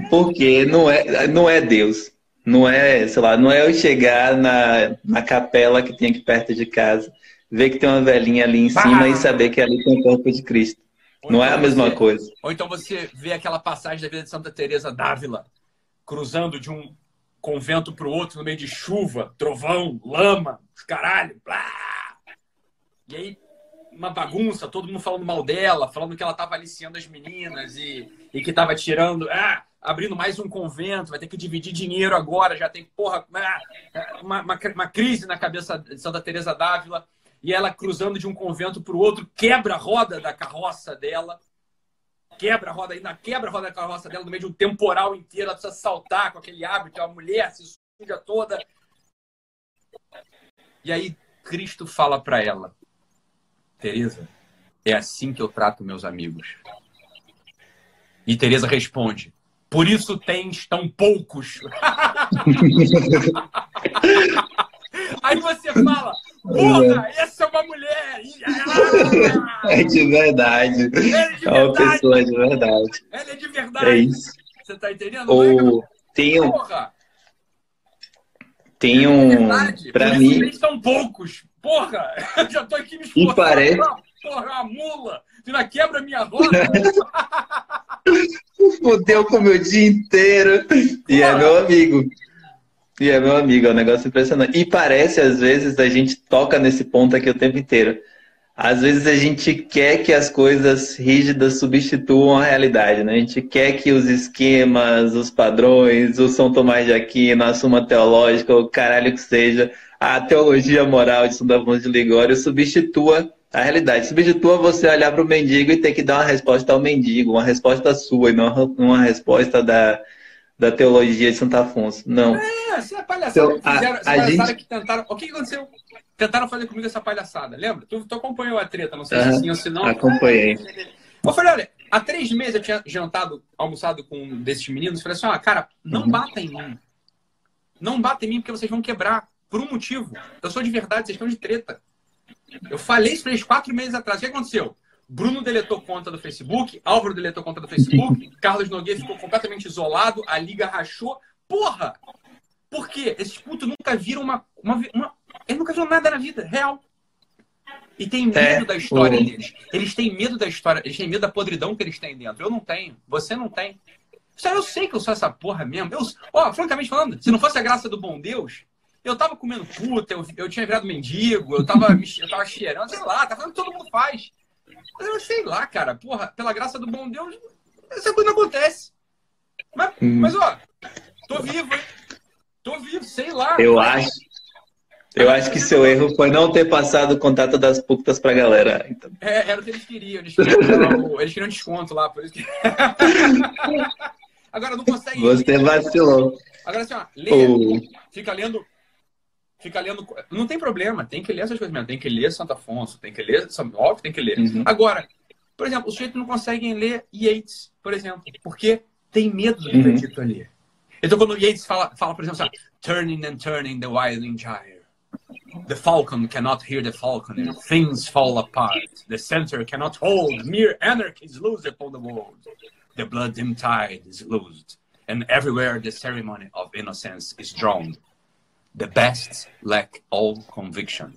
[SPEAKER 1] Porque não é, não é Deus. Não é, sei lá, não é eu chegar na, na capela que tem aqui perto de casa, ver que tem uma velhinha ali em cima ah. e saber que ali tem o corpo de Cristo. Ou não então é a mesma
[SPEAKER 2] você,
[SPEAKER 1] coisa.
[SPEAKER 2] Ou então você vê aquela passagem da vida de Santa Teresa d'Ávila, cruzando de um convento para o outro no meio de chuva, trovão, lama, caralho, blá e aí, uma bagunça, todo mundo falando mal dela, falando que ela estava aliciando as meninas e, e que estava tirando, ah, abrindo mais um convento, vai ter que dividir dinheiro agora, já tem, porra, ah, uma, uma, uma crise na cabeça de Santa Teresa d'Ávila, e ela cruzando de um convento para o outro, quebra a roda da carroça dela. quebra a roda, ainda quebra a roda da carroça dela no meio de um temporal inteiro, ela precisa saltar com aquele hábito, a mulher se suja toda. E aí Cristo fala para ela: Teresa, é assim que eu trato meus amigos. E Teresa responde: Por isso tens tão poucos. Aí você fala: Porra, essa é uma mulher!
[SPEAKER 1] É de verdade. É, de verdade. é uma pessoa de verdade.
[SPEAKER 2] Ela é de verdade.
[SPEAKER 1] É isso.
[SPEAKER 2] Você tá entendendo?
[SPEAKER 1] Ou... Tem um... Porra! Tem um. Para mim.
[SPEAKER 2] São poucos. Porra! Eu já tô aqui me esforçando.
[SPEAKER 1] E parece.
[SPEAKER 2] Porra, a mula! Tu não quebra minha roda!
[SPEAKER 1] Fudeu com o meu dia inteiro. E é meu amigo. E é meu amigo, é um negócio impressionante. E parece, às vezes, a gente toca nesse ponto aqui o tempo inteiro. Às vezes a gente quer que as coisas rígidas substituam a realidade, né? A gente quer que os esquemas, os padrões, o São Tomás de Aquino, a Suma Teológica, o caralho que seja, a teologia moral de São Afonso de Ligório substitua a realidade. Substitua você olhar para o mendigo e ter que dar uma resposta ao mendigo, uma resposta sua e não uma resposta da, da teologia de Santo Afonso. Não.
[SPEAKER 2] É, essa é a palhaçada então, que fizeram, a, essa a palhaçada gente... que tentaram. O que aconteceu? Tentaram fazer comigo essa palhaçada, lembra? Tu, tu acompanhou a treta, não sei se sim ou se não.
[SPEAKER 1] Acompanhei.
[SPEAKER 2] Eu falei, olha, há três meses eu tinha jantado, almoçado com um desses meninos, falei assim, ó, cara, não uhum. bata em mim. Não bata em mim porque vocês vão quebrar. Por um motivo. Eu sou de verdade, vocês estão de treta. Eu falei isso pra eles quatro meses atrás. O que aconteceu? Bruno deletou conta do Facebook, Álvaro deletou conta do Facebook, Carlos Nogueira ficou completamente isolado, a liga rachou. Porra! Por quê? Esses putos nunca viram uma, uma, uma eles nunca viram nada na vida, real. E tem medo é, da história o... deles. Eles têm medo da história, eles têm medo da podridão que eles têm dentro. Eu não tenho, você não tem. Eu sei que eu sou essa porra mesmo. Eu, ó, francamente falando, se não fosse a graça do bom Deus, eu tava comendo puta, eu, eu tinha virado mendigo, eu tava, eu tava cheirando, sei lá, tá falando que todo mundo faz. Mas eu sei lá, cara, porra, pela graça do bom Deus, essa coisa não acontece. Mas, hum. mas ó, tô vivo, hein? Tô vivo, sei lá.
[SPEAKER 1] Eu acho. Eu acho que seu erro foi não ter passado o contato das putas pra galera.
[SPEAKER 2] Então. É, era o que eles queriam. Eles queriam, eles queriam desconto lá, por isso que... Agora não consegue.
[SPEAKER 1] Você vacilou.
[SPEAKER 2] Agora assim, ó, lê, oh. fica lendo. Fica lendo. Não tem problema, tem que ler essas coisas mesmo. Tem que ler Santo Afonso, tem que ler óbvio, tem que ler. Uhum. Agora, por exemplo, os sujeitos não conseguem ler Yates, por exemplo, porque tem medo do que uhum. dito ali. Então, quando Yates fala, fala por exemplo, assim, turning and turning the wilding gyre. The falcon cannot hear the falconer. Things fall apart. The center cannot hold. Mere anarchy is loose upon the world. The blood dim tide is loosed. And everywhere the ceremony of innocence is drawn. The best lack all conviction,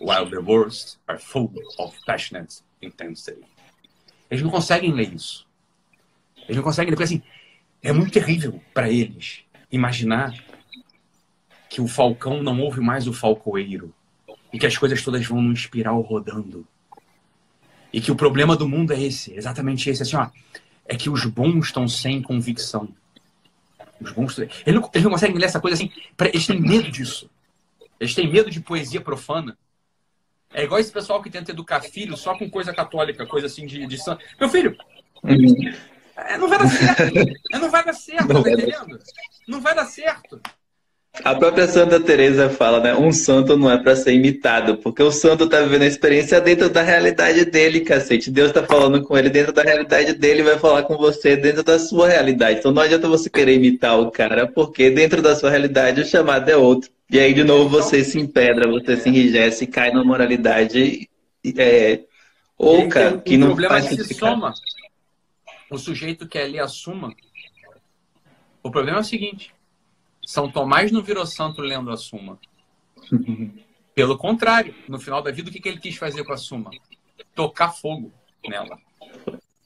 [SPEAKER 2] while the worst are full of passionate intensity. Eles não conseguem ler isso. Eles não conseguem ler, porque assim, é muito terrível para eles imaginar que o falcão não ouve mais o falcoeiro e que as coisas todas vão num espiral rodando. E que o problema do mundo é esse, exatamente esse, assim, ó, é que os bons estão sem convicção. Os bons, eles não, eles não conseguem ler essa coisa assim, eles têm medo disso. Eles têm medo de poesia profana. É igual esse pessoal que tenta educar filho só com coisa católica, coisa assim de, de santo. Meu filho, uhum. é, não vai dar certo. É, não vai dar certo, não tá entendendo? Não vai dar certo.
[SPEAKER 1] A própria Santa Teresa fala, né? Um santo não é para ser imitado, porque o santo tá vivendo a experiência dentro da realidade dele, cacete. Deus tá falando com ele dentro da realidade dele, vai falar com você dentro da sua realidade. Então não adianta você querer imitar o cara, porque dentro da sua realidade o chamado é outro. E aí de novo você se empedra, você se enrijece, cai na moralidade é, oca, que não
[SPEAKER 2] problema faz é que se soma. O sujeito quer ler a suma. O problema é o seguinte são Tomás não virou santo lendo a Suma. Pelo contrário, no final da vida, o que, que ele quis fazer com a Suma? Tocar fogo nela.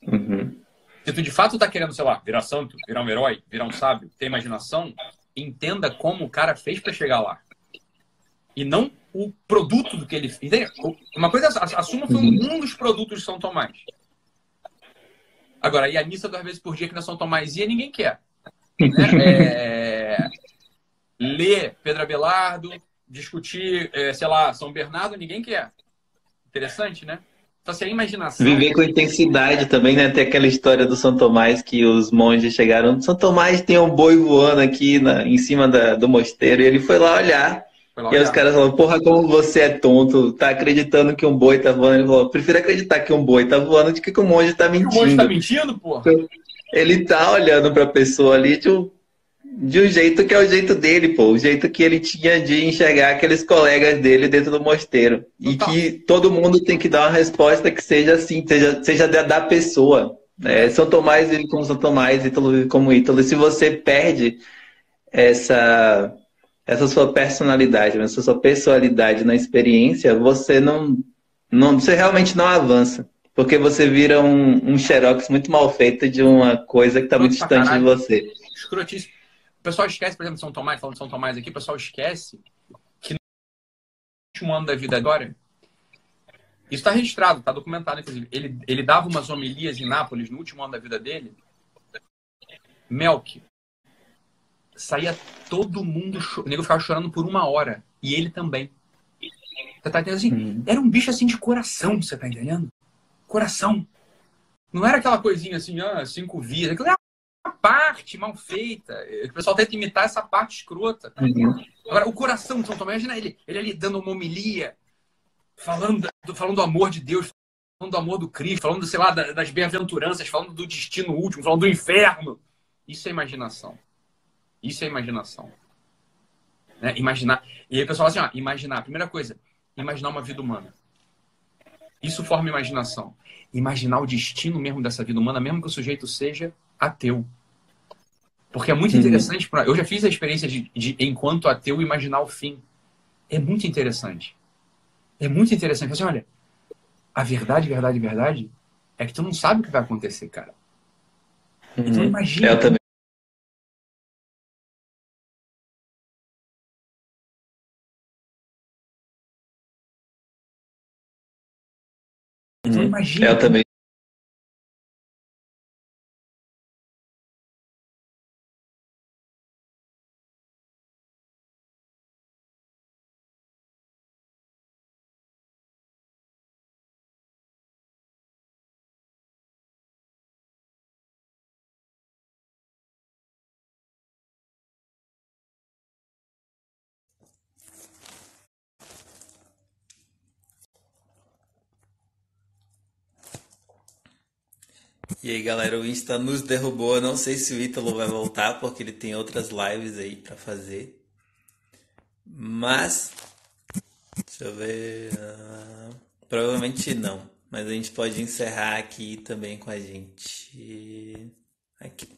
[SPEAKER 2] Uhum. Se tu de fato tá querendo, sei lá, virar santo, virar um herói, virar um sábio, ter imaginação, entenda como o cara fez para chegar lá. E não o produto do que ele fez. Uma coisa, a, Suma foi uhum. um dos produtos de São Tomás. Agora, e a missa duas vezes por dia que na São Tomás ia, ninguém quer. Né? É ler Pedro Abelardo, discutir, é, sei lá, São Bernardo, ninguém quer. Interessante, né? Então, assim, a imaginação.
[SPEAKER 1] Viver com intensidade também, né? Tem aquela história do São Tomás que os monges chegaram. São Tomás tem um boi voando aqui na, em cima da, do mosteiro e ele foi lá olhar. Foi lá e olhar. os caras falaram: Porra, como você é tonto, tá acreditando que um boi tá voando? Ele falou: Prefiro acreditar que um boi tá voando do que que o monge tá mentindo. O monge
[SPEAKER 2] tá mentindo, porra?
[SPEAKER 1] Ele tá olhando pra pessoa ali, tipo de um jeito que é o jeito dele, pô. O jeito que ele tinha de enxergar aqueles colegas dele dentro do mosteiro. E que todo mundo tem que dar uma resposta que seja assim, seja, seja da, da pessoa. É, São Tomás vive como São Tomás, Ítalo vive como Ítalo. E se você perde essa, essa sua personalidade, essa sua personalidade na experiência, você não, não você realmente não avança. Porque você vira um, um xerox muito mal feito de uma coisa que está muito distante de você.
[SPEAKER 2] Escrotíssimo. O pessoal esquece, por exemplo, São Tomás, falando de São Tomás aqui, o pessoal esquece que no último ano da vida agora, isso está registrado, está documentado, inclusive. Ele, ele dava umas homilias em Nápoles no último ano da vida dele. Melk. Saía todo mundo. O nego ficava chorando por uma hora. E ele também. Você tá entendendo assim? Hum. Era um bicho assim de coração, você tá entendendo? Coração. Não era aquela coisinha assim, ah, cinco vias. Aquilo era parte mal feita. O pessoal tenta imitar essa parte escrota. Uhum. Agora, o coração de São Tomé, imagina ele, ele ali dando uma homilia, falando, falando do amor de Deus, falando do amor do Cristo, falando, sei lá, das bem-aventuranças, falando do destino último, falando do inferno. Isso é imaginação. Isso é imaginação. Né? Imaginar. E aí o pessoal fala assim, ó, imaginar. Primeira coisa, imaginar uma vida humana. Isso forma imaginação. Imaginar o destino mesmo dessa vida humana, mesmo que o sujeito seja ateu. Porque é muito uhum. interessante. Pra... Eu já fiz a experiência de, de, enquanto ateu, imaginar o fim. É muito interessante. É muito interessante. Assim, olha, a verdade, verdade, verdade é que tu não sabe o que vai acontecer, cara. Então, uhum. Então imagina. Eu também.
[SPEAKER 1] Então, imagina. Eu também. E aí, galera, o Insta nos derrubou. Eu não sei se o Ítalo vai voltar, porque ele tem outras lives aí para fazer. Mas. Deixa eu ver. Uh, provavelmente não. Mas a gente pode encerrar aqui também com a gente. Aqui.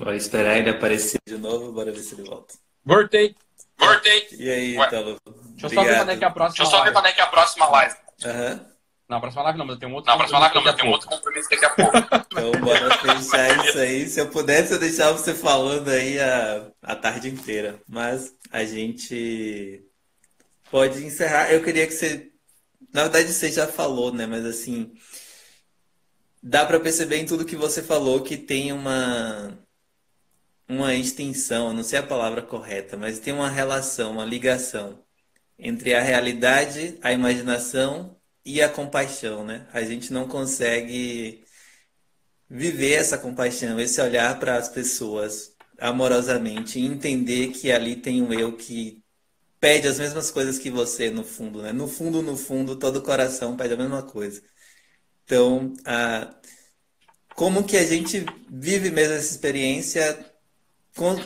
[SPEAKER 1] Bora esperar ele aparecer de novo, bora ver se ele volta.
[SPEAKER 2] Voltei!
[SPEAKER 1] Voltei! E aí, Ítalo?
[SPEAKER 2] Deixa eu só ver quando é que é a próxima Deixa eu só ver quando é que é a próxima live. Aham. Não, a próxima live não, mas eu tenho um outro. Não, a próxima live não, mas eu tenho um outro compromisso daqui a pouco.
[SPEAKER 1] então, bora fechar isso aí. Se eu pudesse, eu deixava você falando aí a, a tarde inteira. Mas a gente pode encerrar. Eu queria que você. Na verdade, você já falou, né? Mas assim. Dá para perceber em tudo que você falou que tem uma. Uma extensão, não sei a palavra correta, mas tem uma relação, uma ligação entre a realidade, a imaginação e a compaixão, né? A gente não consegue viver essa compaixão, esse olhar para as pessoas amorosamente entender que ali tem um eu que pede as mesmas coisas que você no fundo, né? No fundo, no fundo, todo coração pede a mesma coisa. Então, a... como que a gente vive mesmo essa experiência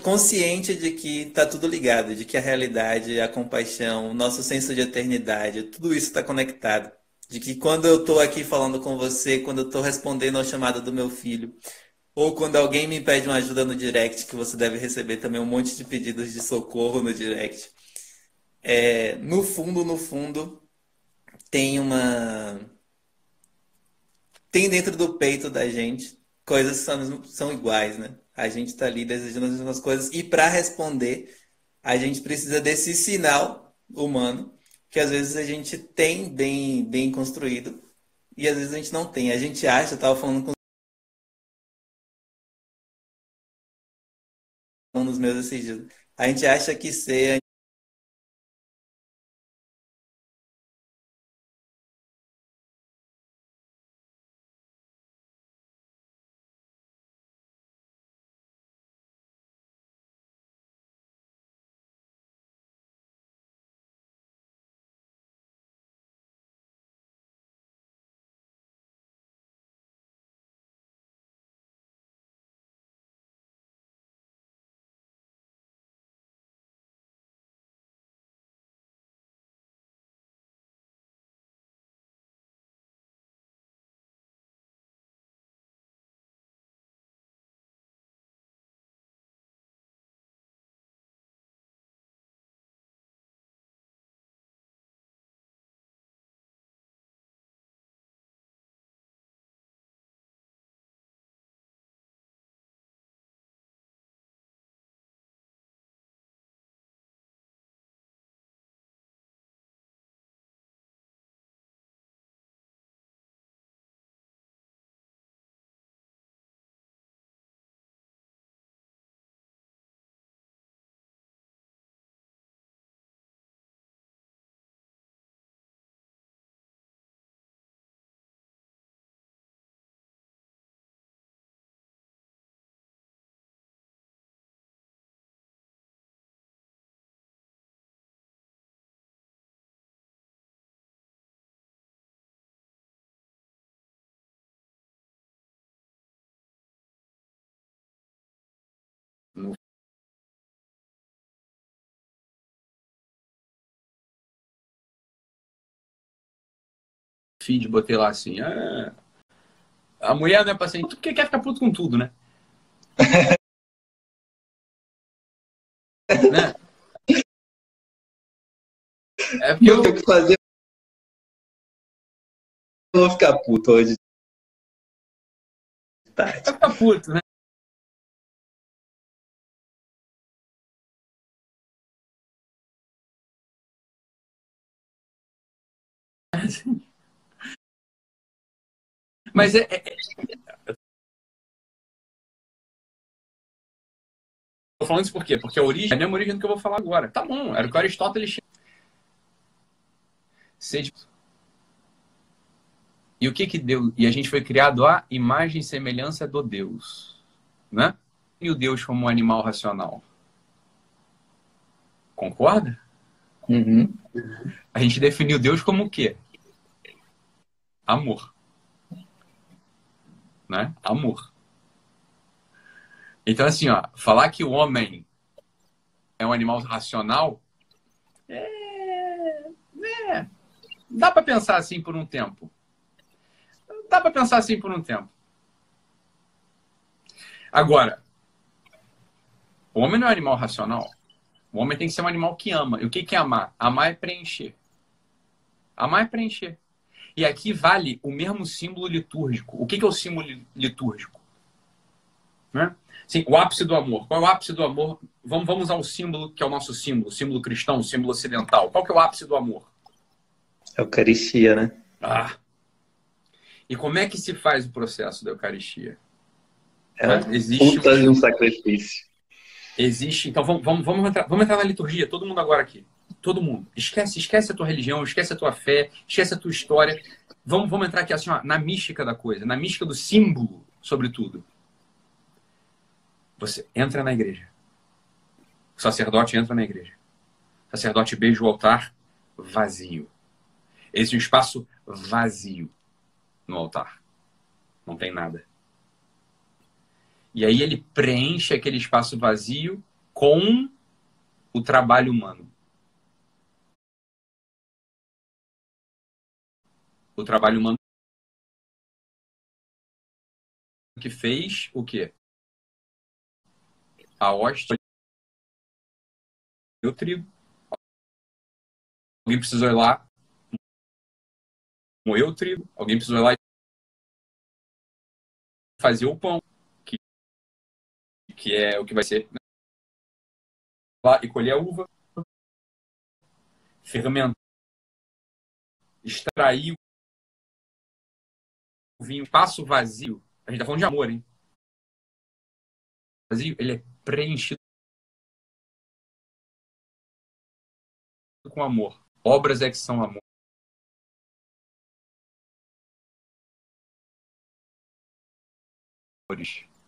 [SPEAKER 1] consciente de que está tudo ligado, de que a realidade, a compaixão, o nosso senso de eternidade, tudo isso está conectado. De que quando eu estou aqui falando com você, quando eu estou respondendo ao chamado do meu filho, ou quando alguém me pede uma ajuda no direct, que você deve receber também um monte de pedidos de socorro no direct. É, no fundo, no fundo, tem uma. Tem dentro do peito da gente coisas que são, são iguais, né? A gente está ali desejando as mesmas coisas e para responder a gente precisa desse sinal humano que às vezes a gente tem bem bem construído e às vezes a gente não tem. A gente acha, eu estava falando com um dos meus esses dias,
[SPEAKER 2] A gente acha que ser feed, botei lá assim, ah, a mulher não é paciente, tu quer ficar puto com tudo, né? né? É porque eu tenho que fazer. Eu vou ficar puto hoje. Vai ficar puto, né? Mas é, é, é... Tô falando isso por quê? Porque a origem é a mesma origem do que eu vou falar agora. Tá bom, era o que Aristóteles tinha. E o que que deu? E a gente foi criado a imagem e semelhança do Deus, né? E o Deus como um animal racional. Concorda? Uhum. A gente definiu Deus como o quê? Amor né? Amor. Então, assim, ó, falar que o homem é um animal racional é, é dá para pensar assim por um tempo. Dá para pensar assim por um tempo. Agora, o homem não é um animal racional. O homem tem que ser um animal que ama. E o que é amar? Amar é preencher. Amar é preencher. E aqui vale o mesmo símbolo litúrgico. O que é o símbolo litúrgico? Né? Sim, o ápice do amor. Qual é o ápice do amor? Vamos, vamos ao símbolo que é o nosso símbolo, o símbolo cristão, o símbolo ocidental. Qual que é o ápice do amor? Eucaristia, né? Ah. E como é que se faz o processo da Eucaristia? É? Existe um... um sacrifício. Existe. Então vamos, vamos, vamos, entrar, vamos entrar na liturgia, todo mundo agora aqui. Todo mundo. Esquece, esquece a tua religião, esquece a tua fé, esquece a tua história. Vamos, vamos entrar aqui assim, ó, na mística da coisa, na mística do símbolo, sobretudo. Você entra na igreja. O sacerdote entra na igreja. O sacerdote beija o altar vazio. Esse é um espaço vazio no altar. Não tem nada. E aí ele preenche aquele espaço vazio com o trabalho humano. O trabalho humano que fez o quê? A hóstia o trigo. Alguém precisou ir lá moer o trigo. Alguém precisou ir lá fazer o pão, que, que é o que vai ser. Né? Lá e colher a uva. Fermentar. Extrair vinho espaço vazio, a gente tá falando de amor, hein? Vazio, ele é preenchido com amor. Obras é que são amor.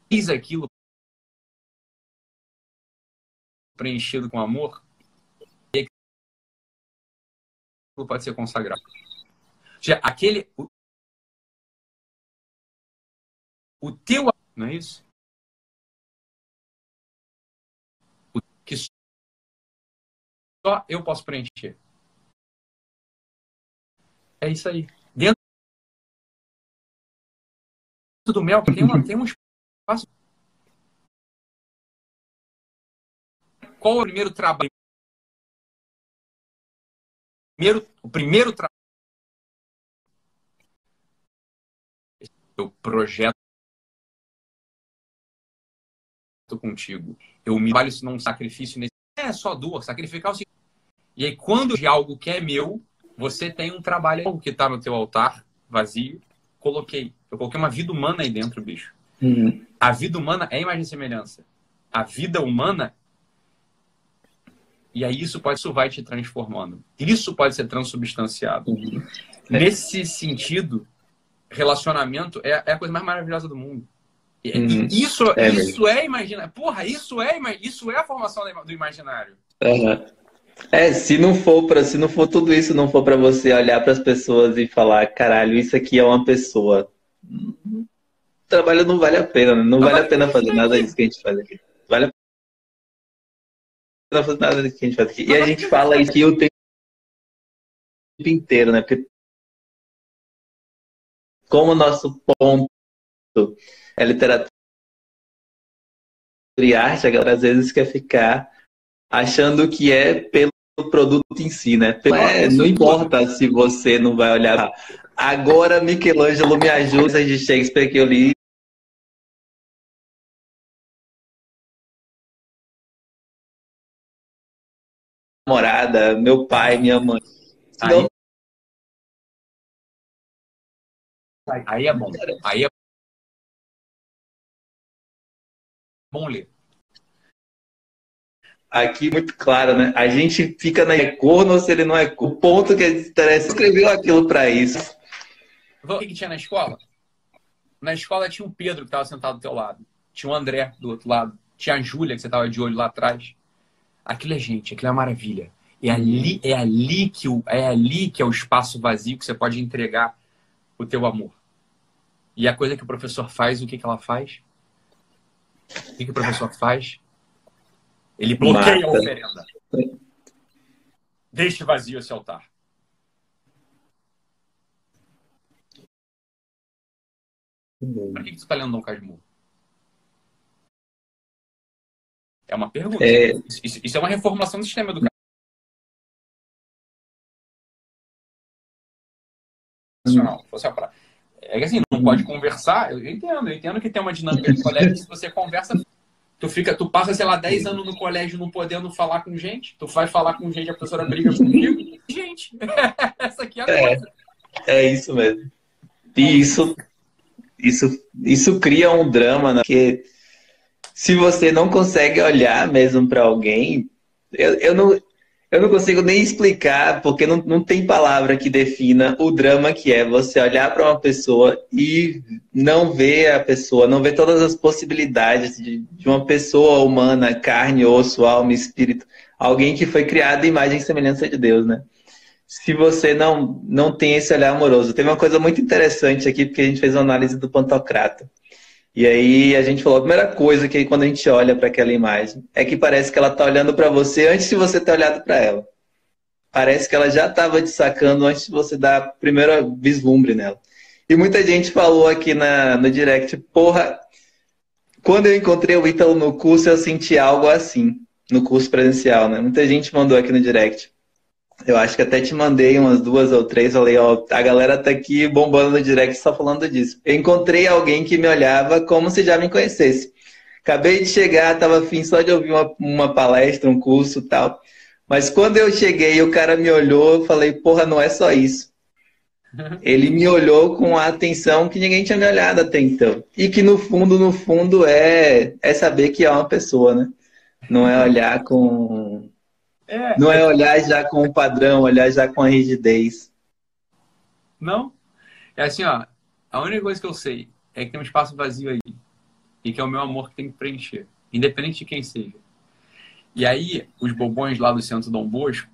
[SPEAKER 2] Fiz aquilo preenchido com amor, e aquilo pode ser consagrado. Já aquele o, o teu não é isso? O que só eu posso preencher. É isso aí. Dentro do mel tem, uma, tem um espaço. Qual é o primeiro trabalho? Primeiro, o primeiro trabalho. Eu projeto contigo. Eu me vale isso num sacrifício nesse. É só dor, sacrificar o E aí, quando de algo que é meu, você tem um trabalho que está no teu altar vazio. Coloquei. Eu coloquei uma vida humana aí dentro, bicho. Uhum. A vida humana é imagem e semelhança. A vida humana. E aí isso pode, isso vai te transformando. Isso pode ser transubstanciado. Uhum. Nesse sentido, relacionamento é, é a coisa mais maravilhosa do mundo. Uhum. Isso é, isso é imaginar. Porra, isso é, isso é a formação do imaginário.
[SPEAKER 1] Uhum. É, se não for para, se não for tudo isso, não for para você olhar para as pessoas e falar, caralho, isso aqui é uma pessoa. O trabalho não vale a pena, né? não, vale a pena fazer nada disso que a gente faz aqui. Vale a pena fazer nada disso que a gente faz aqui. E a gente fala aqui o tempo inteiro, né? Porque como o nosso ponto é literatura e arte, a galera às vezes quer ficar achando que é pelo produto em si, né? É, não importa se você não vai olhar. Agora, Michelangelo me ajuda de Shakespeare que eu li. Morada, meu pai, minha mãe.
[SPEAKER 2] Aí, aí é bom. Aí é bom ler
[SPEAKER 1] aqui muito claro, né? A gente fica na é corno se ele não é corno. O ponto que interessa escreveu aquilo para isso.
[SPEAKER 2] O que, que tinha na escola? Na escola tinha o Pedro que estava sentado do teu lado. Tinha o André do outro lado. Tinha a Júlia que você estava de olho lá atrás. Aquilo é gente, aquilo é maravilha. É ali, é ali que o, é ali que é o espaço vazio que você pode entregar o teu amor. E a coisa que o professor faz, o que, que ela faz? O que, que o professor faz? Ele bloqueia Mata. a oferenda. Deixe vazio esse altar. Para que você está lendo Dom Casmurro? É uma pergunta. É... Isso, isso, é uma reformulação do sistema educacional. É que assim, não pode conversar. Eu entendo, eu entendo que tem uma dinâmica de colégio que se você conversa, Tu fica, tu passa, sei lá, 10 anos no colégio não podendo falar com gente. Tu vai falar com gente, a professora briga contigo. Gente, essa aqui é a é, coisa.
[SPEAKER 1] É isso mesmo. E isso, isso, isso cria um drama, né? Porque se você não consegue olhar mesmo para alguém, eu, eu, não, eu não consigo nem explicar, porque não, não tem palavra que defina o drama que é você olhar para uma pessoa e não ver a pessoa, não ver todas as possibilidades de, de uma pessoa humana, carne, osso, alma, espírito, alguém que foi criado em imagem e semelhança de Deus, né? Se você não, não tem esse olhar amoroso. Tem uma coisa muito interessante aqui, porque a gente fez uma análise do Pantocrata. E aí a gente falou, a primeira coisa que quando a gente olha para aquela imagem é que parece que ela está olhando para você antes de você ter olhado para ela. Parece que ela já estava te sacando antes de você dar primeiro vislumbre nela. E muita gente falou aqui na, no direct, porra, quando eu encontrei o Ítalo no curso, eu senti algo assim, no curso presencial, né? Muita gente mandou aqui no direct. Eu acho que até te mandei umas duas ou três. Falei, ó, a galera tá aqui bombando no direct só falando disso. Eu encontrei alguém que me olhava como se já me conhecesse. Acabei de chegar, tava afim só de ouvir uma, uma palestra, um curso tal. Mas quando eu cheguei o cara me olhou, eu falei, porra, não é só isso. Ele me olhou com a atenção que ninguém tinha me olhado até então. E que no fundo, no fundo, é, é saber que é uma pessoa, né? Não é olhar com É, não é olhar já com o padrão, olhar já com a rigidez.
[SPEAKER 2] Não. É assim, ó. A única coisa que eu sei é que tem um espaço vazio aí. E que é o meu amor que tem que preencher. Independente de quem seja. E aí, os bobões lá do centro Dom Bosco,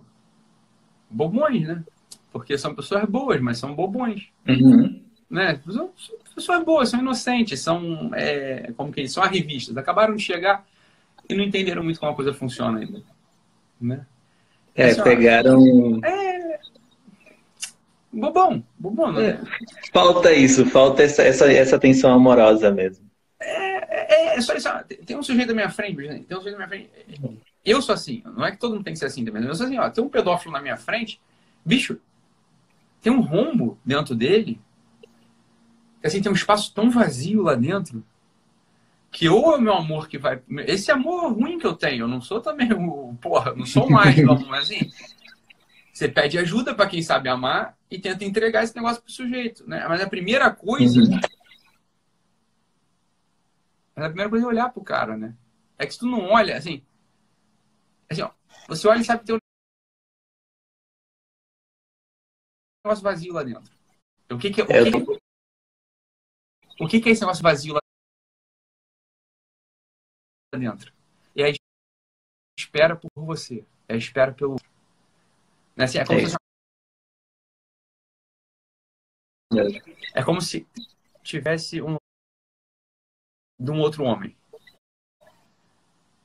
[SPEAKER 2] bobões, né? Porque são pessoas boas, mas são bobões.
[SPEAKER 1] Uhum.
[SPEAKER 2] Né? São pessoas boas, são inocentes, são, é, como que são revistas. Acabaram de chegar e não entenderam muito como a coisa funciona ainda. Né?
[SPEAKER 1] É, assim, pegaram.
[SPEAKER 2] É... Bobão, bobão, né? É.
[SPEAKER 1] Falta isso, falta essa, essa, essa atenção amorosa mesmo.
[SPEAKER 2] É, é, é só isso. Tem um sujeito da minha frente, tem um sujeito da minha frente. Eu sou assim, não é que todo mundo tem que ser assim também. Eu sou assim, ó, tem um pedófilo na minha frente, bicho, tem um rombo dentro dele, que assim, tem um espaço tão vazio lá dentro, que ou é o meu amor que vai. Esse amor ruim que eu tenho, eu não sou também o. Porra, não sou mais do amor, mas assim. Você pede ajuda para quem sabe amar e tenta entregar esse negócio pro sujeito, né? Mas a primeira coisa. Uhum. A primeira coisa é olhar pro cara, né? É que se tu não olha, assim. Assim, ó, você olha e sabe que tem um negócio vazio lá dentro. O que que, o que, é, que, o que, que é esse negócio vazio lá dentro? É a espera por você. É a espera pelo. Né? Assim, é, como é. Se... é como se tivesse um de um outro homem.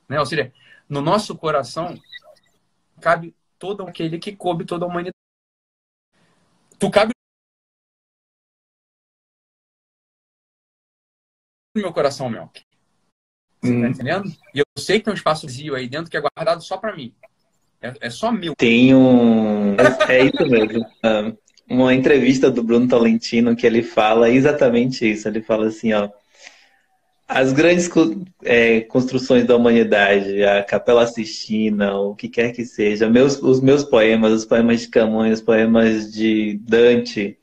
[SPEAKER 2] Né? Ou seja, no nosso coração cabe todo aquele que coube toda a humanidade. Tu cabe no meu coração, Melk. Você tá hum. entendendo? E eu sei que tem um espaço vazio aí dentro que é guardado só para mim. É, é, só meu.
[SPEAKER 1] Tem um. É isso mesmo. Ah, uma entrevista do Bruno Tolentino que ele fala exatamente isso. Ele fala assim, ó as grandes é, construções da humanidade, a Capela Sistina, o que quer que seja, meus, os meus poemas, os poemas de Camões, os poemas de Dante,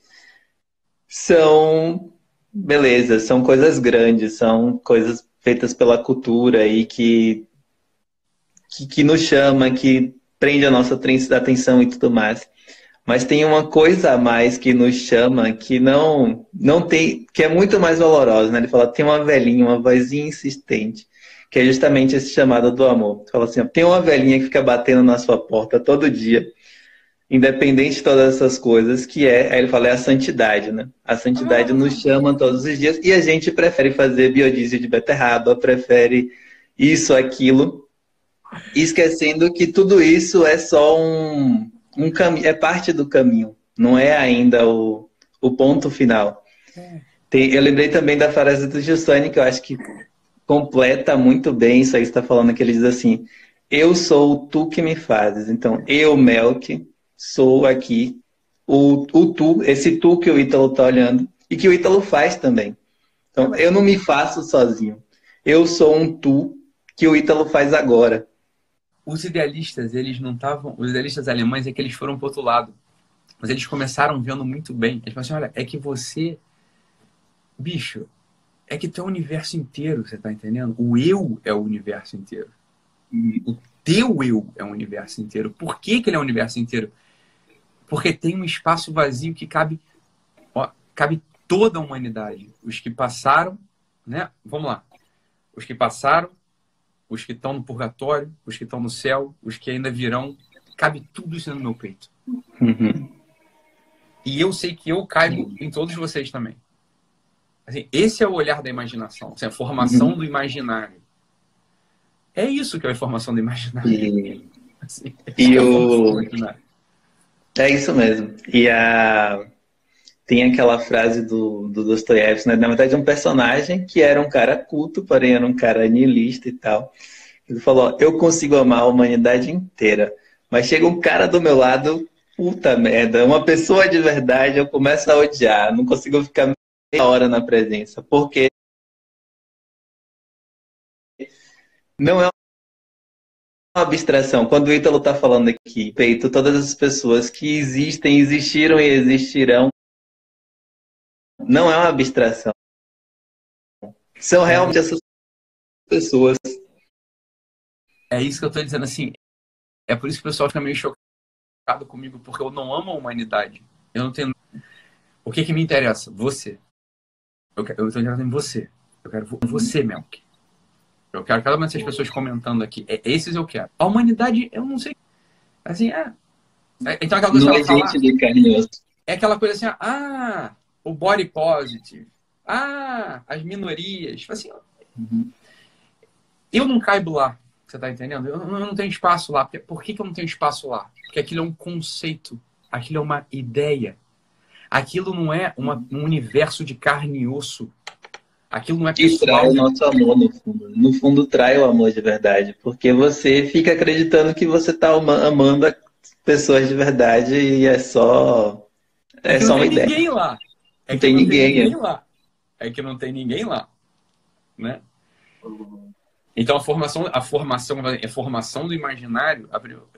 [SPEAKER 1] são beleza, são coisas grandes, são coisas feitas pela cultura e que, que, que nos chama, que prende a nossa atenção e tudo mais. Mas tem uma coisa a mais que nos chama que não não tem, que é muito mais valorosa, né? Ele fala, tem uma velhinha, uma vozinha insistente, que é justamente esse chamado do amor. Fala assim, tem uma velhinha que fica batendo na sua porta todo dia, independente de todas essas coisas, que é, aí ele fala, é a santidade, né? A santidade nos chama todos os dias e a gente prefere fazer biodiesel de beterraba, prefere isso, aquilo, esquecendo que tudo isso é só um um caminho, é parte do caminho, não é ainda o, o ponto final. Tem, eu lembrei também da frase do Giussani, que eu acho que completa muito bem isso aí que está falando, que ele diz assim, eu sou tu que me fazes. Então, eu, Melk, sou aqui o, o tu, esse tu que o Ítalo está olhando, e que o Ítalo faz também. Então, eu não me faço sozinho. Eu sou um tu que o Ítalo faz agora
[SPEAKER 2] os idealistas, eles não estavam. Os idealistas alemães é que eles foram para outro lado. Mas eles começaram vendo muito bem. Eles falaram assim: olha, é que você. Bicho, é que tu é o universo inteiro, você tá entendendo? O eu é o universo inteiro. O teu eu é o universo inteiro. Por que, que ele é o universo inteiro? Porque tem um espaço vazio que cabe, ó, cabe toda a humanidade. Os que passaram, né? Vamos lá. Os que passaram, os que estão no purgatório, os que estão no céu, os que ainda virão. Cabe tudo isso no meu peito.
[SPEAKER 1] Uhum.
[SPEAKER 2] E eu sei que eu caibo em todos vocês também. Assim, esse é o olhar da imaginação, assim, a formação uhum. do imaginário. É isso que é a formação do imaginário.
[SPEAKER 1] E, assim, e é o... É isso mesmo. E a tem aquela frase do, do Dostoiévski, né? na verdade, um personagem que era um cara culto, porém era um cara niilista e tal. Ele falou: Eu consigo amar a humanidade inteira, mas chega um cara do meu lado, puta merda, uma pessoa de verdade, eu começo a odiar, não consigo ficar meia hora na presença, porque não é abstração. Quando o Ítalo está falando aqui, peito todas as pessoas que existem, existiram e existirão não é uma abstração. São realmente essas pessoas.
[SPEAKER 2] É isso que eu estou dizendo assim. É por isso que o pessoal fica meio chocado comigo, porque eu não amo a humanidade. Eu não tenho. O que, que me interessa? Você. Eu, quero, eu estou interessado em você. Eu quero você, Melk. Eu quero cada uma dessas pessoas comentando aqui. É, esses eu quero. A humanidade, eu não sei. Assim, é. é então aquela coisa
[SPEAKER 1] não é gente carinhoso.
[SPEAKER 2] É aquela coisa assim, ah, o body positive. Ah, as minorias. Assim, uhum. Eu não caibo lá. Você tá entendendo? Eu não tenho espaço lá. Por que, que eu não tenho espaço lá? Porque aquilo é um conceito. Aquilo é uma ideia. Aquilo não é uma, um universo de carne e osso. Aquilo não é
[SPEAKER 1] pessoal. E trai o nosso amor, no fundo. No fundo, trai o amor de verdade. Porque você fica acreditando que você está amando pessoas de verdade e é só. É, é só uma ideia.
[SPEAKER 2] Ninguém lá. É não tem não ninguém, tem ninguém lá. É que não tem ninguém lá. Né? Então a formação, a formação, a formação do imaginário,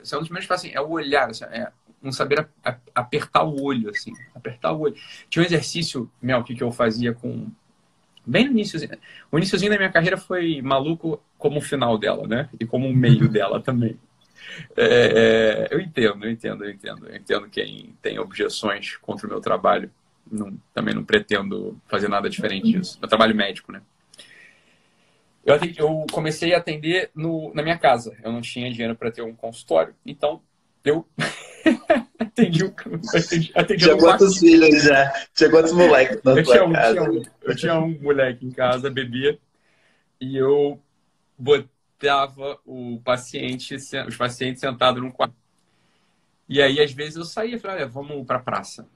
[SPEAKER 2] são dos primeiros assim, é o olhar, assim, é um saber apertar o olho, assim, apertar o olho. Tinha um exercício, Mel, que eu fazia com bem no início. O iníciozinho da minha carreira foi maluco como o final dela, né? E como o meio dela também. É, é, eu entendo, eu entendo, eu entendo. Eu entendo quem tem objeções contra o meu trabalho. Não, também não pretendo fazer nada diferente disso. Meu trabalho médico, né? Eu, eu comecei a atender no, na minha casa. Eu não tinha dinheiro para ter um consultório. Então, eu atendi um. Atendi, atendi
[SPEAKER 1] tinha quantos filhos já? Tinha quantos moleques na eu
[SPEAKER 2] tinha um, casa? Tinha um, eu tinha um moleque em casa, bebia, e eu botava o paciente, os pacientes sentados num quarto. E aí, às vezes, eu saía e falava, olha, vamos pra praça.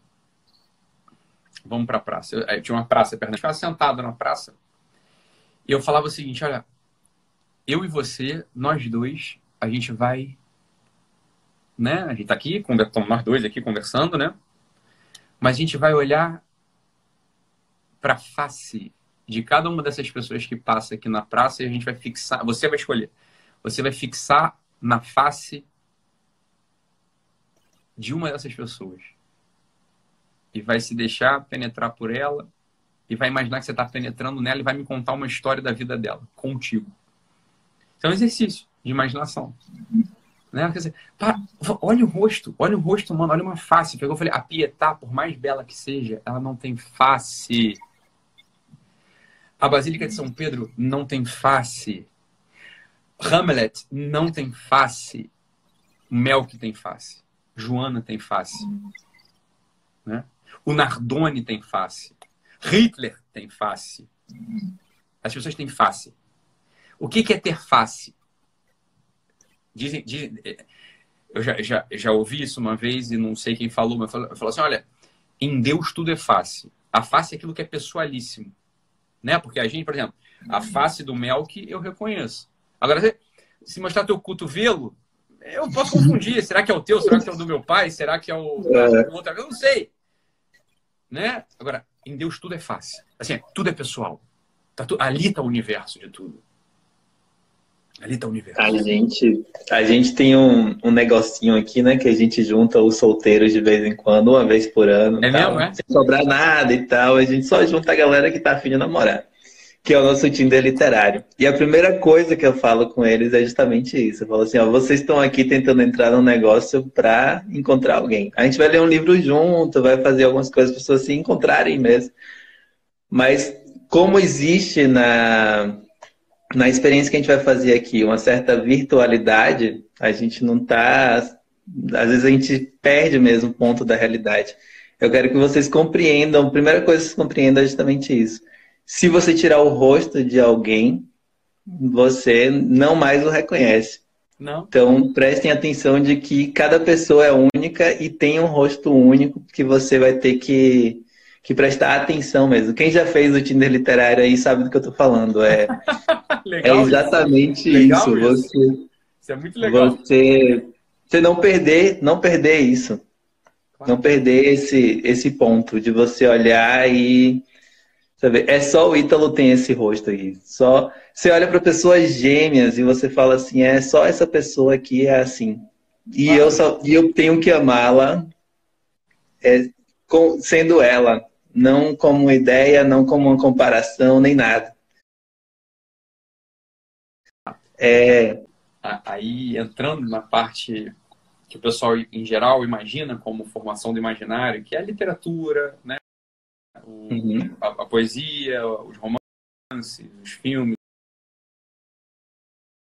[SPEAKER 2] Vamos pra praça. Eu, tinha uma praça perto. Eu ficava sentado na praça. E eu falava o seguinte, olha, eu e você, nós dois, a gente vai né? A gente está aqui, estamos nós dois aqui conversando, né? Mas a gente vai olhar para a face de cada uma dessas pessoas que passa aqui na praça e a gente vai fixar. Você vai escolher. Você vai fixar na face de uma dessas pessoas e vai se deixar penetrar por ela e vai imaginar que você está penetrando nela e vai me contar uma história da vida dela contigo. Isso é um exercício de imaginação. Né? Quer dizer, pá, olha o rosto, olha o rosto, mano, olha uma face. Pegou, eu falei, a Pietá, por mais bela que seja, ela não tem face. A Basílica de São Pedro não tem face. Hamlet não tem face. Melk tem face. Joana tem face. Né? O Nardoni tem face. Hitler tem face. As pessoas têm face. O que é ter face? Dizem, dizem, é, eu já, já, já ouvi isso uma vez e não sei quem falou, mas falou, falou assim: olha, em Deus tudo é face. A face é aquilo que é pessoalíssimo. Né? Porque a gente, por exemplo, a face do Melk eu reconheço. Agora, se mostrar teu cotovelo, eu posso confundir. Será que é o teu? Será que é o do meu pai? Será que é o, é. o outro? Eu não sei. Né? Agora, em Deus tudo é fácil. Assim, tudo é pessoal. Tá tu... Ali está o universo de tudo. Ali tá o universo.
[SPEAKER 1] A gente, a gente tem um, um negocinho aqui, né? Que a gente junta os solteiros de vez em quando, uma vez por ano.
[SPEAKER 2] É
[SPEAKER 1] tal,
[SPEAKER 2] mesmo, é?
[SPEAKER 1] Sem sobrar nada e tal. A gente só junta a galera que tá afim de namorar. Que é o nosso Tinder literário. E a primeira coisa que eu falo com eles é justamente isso. Eu falo assim, ó, vocês estão aqui tentando entrar num negócio pra encontrar alguém. A gente vai ler um livro junto, vai fazer algumas coisas para as pessoas se encontrarem mesmo. Mas como existe na na experiência que a gente vai fazer aqui, uma certa virtualidade, a gente não está. Às vezes a gente perde mesmo o ponto da realidade. Eu quero que vocês compreendam, a primeira coisa que vocês compreendam é justamente isso. Se você tirar o rosto de alguém, você não mais o reconhece.
[SPEAKER 2] Não.
[SPEAKER 1] Então prestem atenção de que cada pessoa é única e tem um rosto único que você vai ter que que prestar atenção mesmo. Quem já fez o Tinder literário aí sabe do que eu tô falando. É, é exatamente isso. isso. Você,
[SPEAKER 2] isso é muito legal.
[SPEAKER 1] Você, você não perder, não perder isso. Claro. Não perder esse, esse ponto de você olhar e sabe, é só o Ítalo tem esse rosto aí. Só você olha para pessoas gêmeas e você fala assim, é só essa pessoa aqui é assim. E claro. eu só e eu tenho que amá-la é, sendo ela não como ideia, não como uma comparação, nem nada. É,
[SPEAKER 2] aí entrando na parte que o pessoal em geral imagina como formação do imaginário, que é a literatura, né? O, uhum. a, a, poesia, os romances, os filmes.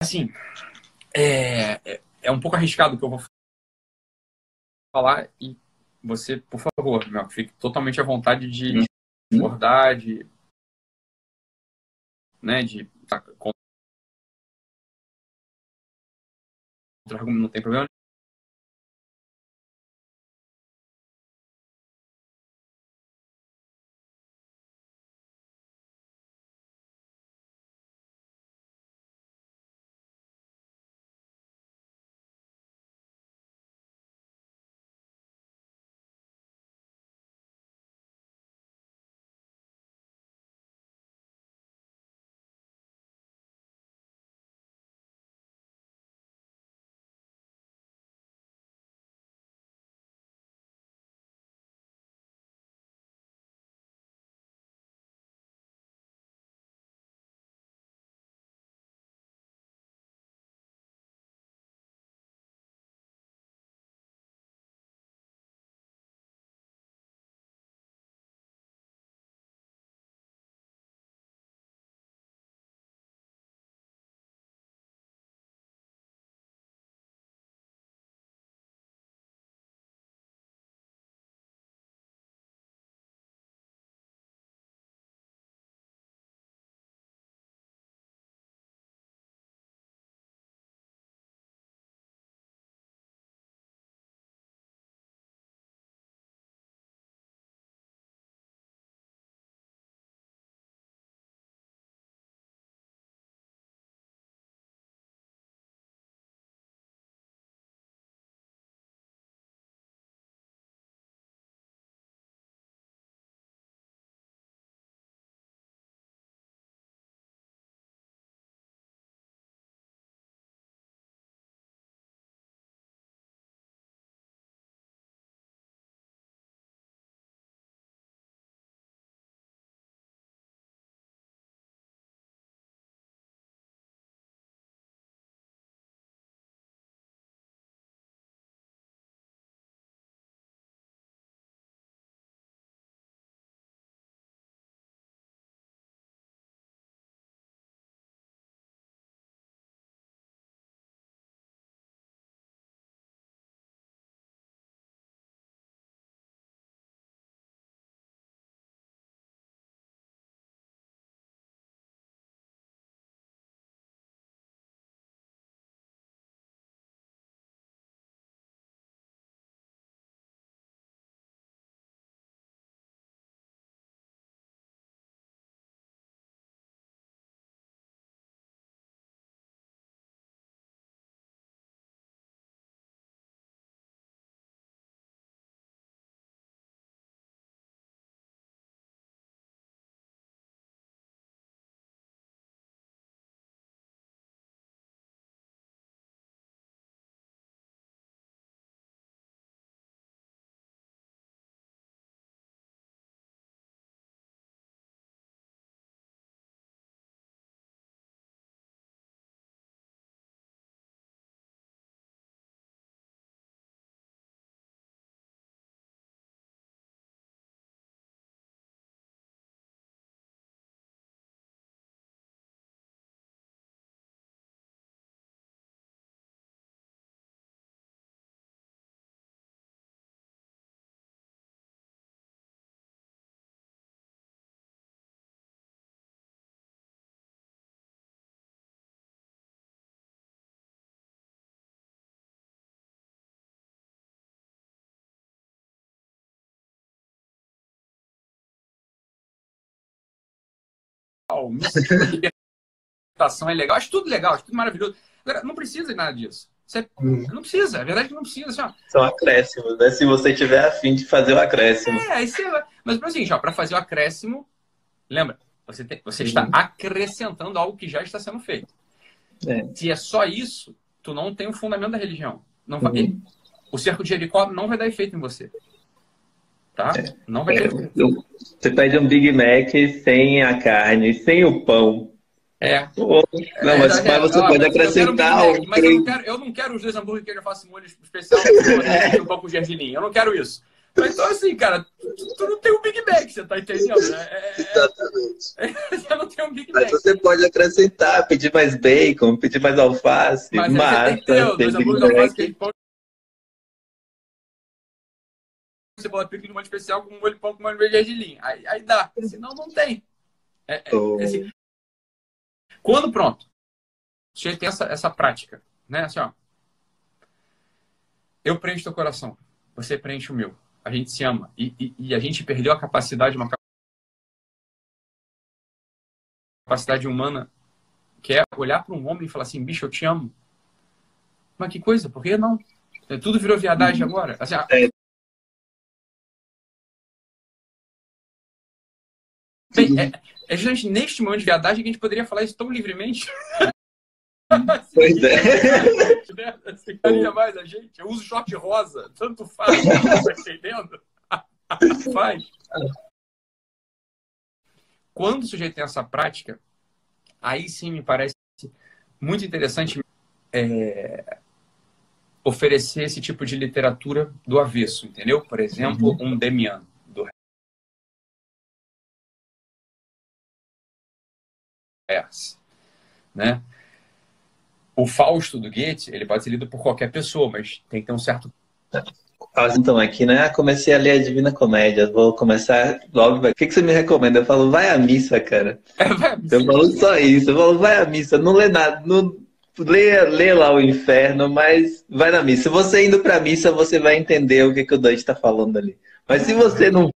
[SPEAKER 2] Assim, é, é, é um pouco arriscado o que eu vou falar e você, por favor, meu, fique totalmente à vontade de uhum. discordar, de, né, de tá, contra não tem problema libertação é legal, acho tudo legal, acho tudo maravilhoso. Agora, não precisa de nada disso. Você hum. não precisa, é verdade que não precisa. Assim, ó.
[SPEAKER 1] São acréscimos, né? Se você tiver afim de fazer o acréscimo.
[SPEAKER 2] É, aí você Mas para assim, para fazer o acréscimo, lembra, você, tem, você está uhum. acrescentando algo que já está sendo feito. É. Se é só isso, tu não tem o fundamento da religião. Não vai, uhum. O cerco de Jericó não vai dar efeito em você. Tá? É. Não vai ter.
[SPEAKER 1] Você pede um Big Mac sem a carne, sem o pão.
[SPEAKER 2] É.
[SPEAKER 1] Não, mas, é, você é, pode acrescentar.
[SPEAKER 2] Eu mas eu não, quero, eu não quero os dois hambúrgueres que eu já faço molho especial é. um pouco de gergelim. Eu não quero isso. Então, assim, cara, tu, tu, não tem um Big Mac, você tá entendendo? Né? É,
[SPEAKER 1] Exatamente. você não tem um Big Mac. Mas você pode acrescentar, pedir mais bacon, pedir mais alface, mas massa. Tem que ter, dois hambúrgueres alface que
[SPEAKER 2] você bota pico de molho especial com molho pão com molho de gergelim. Aí, aí dá. Senão não tem. É, é, oh. assim, quando pronto, você tem essa, essa prática, né? Assim, ó, eu preencho teu coração, você preenche o meu. A gente se ama. E, e, e a gente perdeu a capacidade, uma capacidade humana, que é olhar para um homem e falar assim, bicho, eu te amo. Mas que coisa, por que não? É, tudo virou viadagem uhum. agora. Assim, é. Bem, é, é justamente neste momento de viadagem que a gente poderia falar isso tão livremente.
[SPEAKER 1] Pois é.
[SPEAKER 2] Mais a gente. Eu uso short rosa, tanto faz, tá entendendo? faz. Quando o sujeito tem essa prática, aí sim me parece muito interessante é, oferecer esse tipo de literatura do avesso, entendeu? Por exemplo, uhum. um Demian. né? O Fausto do Goethe, ele pode ser lido por qualquer pessoa, mas tem que ter um certo...
[SPEAKER 1] Então, aqui, né? Comecei a ler a Divina Comédia. Vou começar logo. O que, que você me recomenda? Eu falo, vai à missa, cara.
[SPEAKER 2] É, vai à missa.
[SPEAKER 1] Eu falo só isso. Eu falo, vai à missa. Não lê nada. Não... Lê, lê lá o inferno, mas vai na missa. Se você indo pra missa, você vai entender o que, que o Dante está falando ali. Mas se você não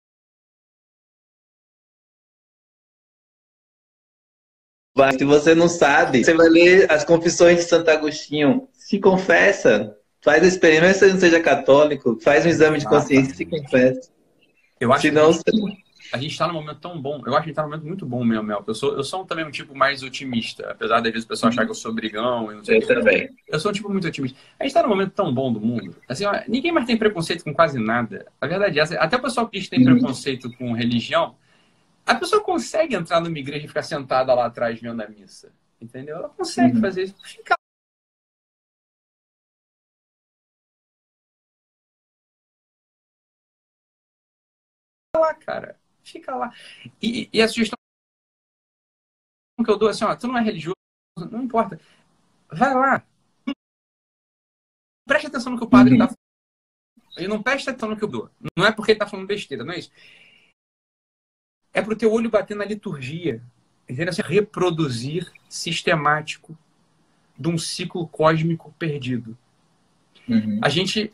[SPEAKER 1] Se você não sabe, você vai ler as confissões de Santo Agostinho. Se confessa. Faz a experiência, mesmo que você não seja católico, faz um exame de consciência e se confessa.
[SPEAKER 2] Eu acho Senão, que a gente está num momento tão bom. Eu acho que está num momento muito bom, meu Mel. Eu sou, eu sou também um tipo mais otimista, apesar de às vezes o pessoal achar que eu sou brigão. E não sei
[SPEAKER 1] eu também.
[SPEAKER 2] Eu sou um tipo muito otimista. A gente está num momento tão bom do mundo. Assim, ó, ninguém mais tem preconceito com quase nada. A verdade é essa. Até o pessoal que tem uhum. preconceito com religião, a pessoa consegue entrar numa igreja e ficar sentada lá atrás vendo a missa. Entendeu? Ela consegue uhum. fazer isso. Fica lá, cara. Fica lá. E, e a sugestão que eu dou é assim, ó, tu não é religioso, não importa. Vai lá. Preste atenção no que o padre está uhum. falando. E não preste atenção no que eu dou. Não é porque ele está falando besteira, não é isso é para o teu olho bater na liturgia. Entendeu? Assim, reproduzir sistemático de um ciclo cósmico perdido. Uhum. A gente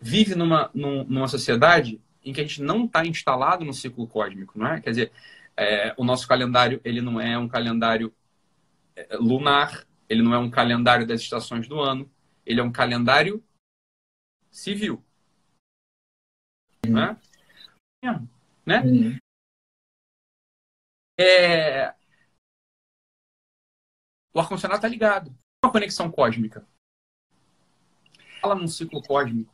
[SPEAKER 2] vive numa, numa sociedade em que a gente não está instalado no ciclo cósmico, não é? Quer dizer, é, o nosso calendário ele não é um calendário é, lunar, ele não é um calendário das estações do ano, ele é um calendário civil. Uhum. Né? É, né? Uhum. É... O ar-condicionado está ligado. Uma conexão cósmica. Fala num ciclo cósmico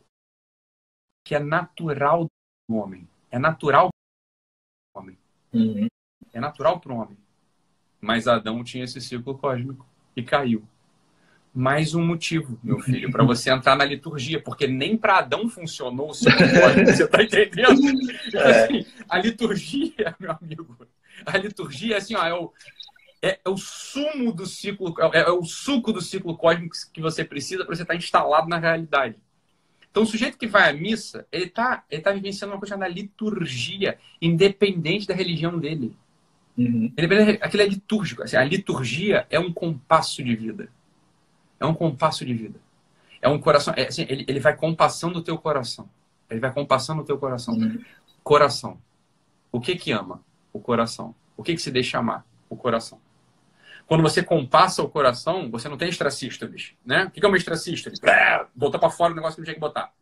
[SPEAKER 2] que é natural do homem. É natural para o homem. Uhum. É natural para o homem. Mas Adão tinha esse ciclo cósmico e caiu. Mais um motivo, meu filho, para você entrar na liturgia, porque nem para Adão funcionou o ciclo cósmico. Você está entendendo? É. Assim, a liturgia, meu amigo, a liturgia assim, ó, é o, é, é, o sumo do ciclo, é, é, o suco do ciclo cósmico que você precisa para você estar tá instalado na realidade. Então, o sujeito que vai à missa, ele está ele tá vivenciando uma coisa da liturgia, independente da religião dele. Uhum. Aquilo é litúrgico. Assim, a liturgia é um compasso de vida. É um compasso de vida. É um coração. É, assim, ele, ele vai compassando o teu coração. Ele vai compassando o teu coração. Uhum. Coração. O que que ama? O coração. O que, que se deixa amar? O coração. Quando você compassa o coração, você não tem estracístoles, né? O que é uma estracístole? Botar para fora o negócio que não tinha que botar.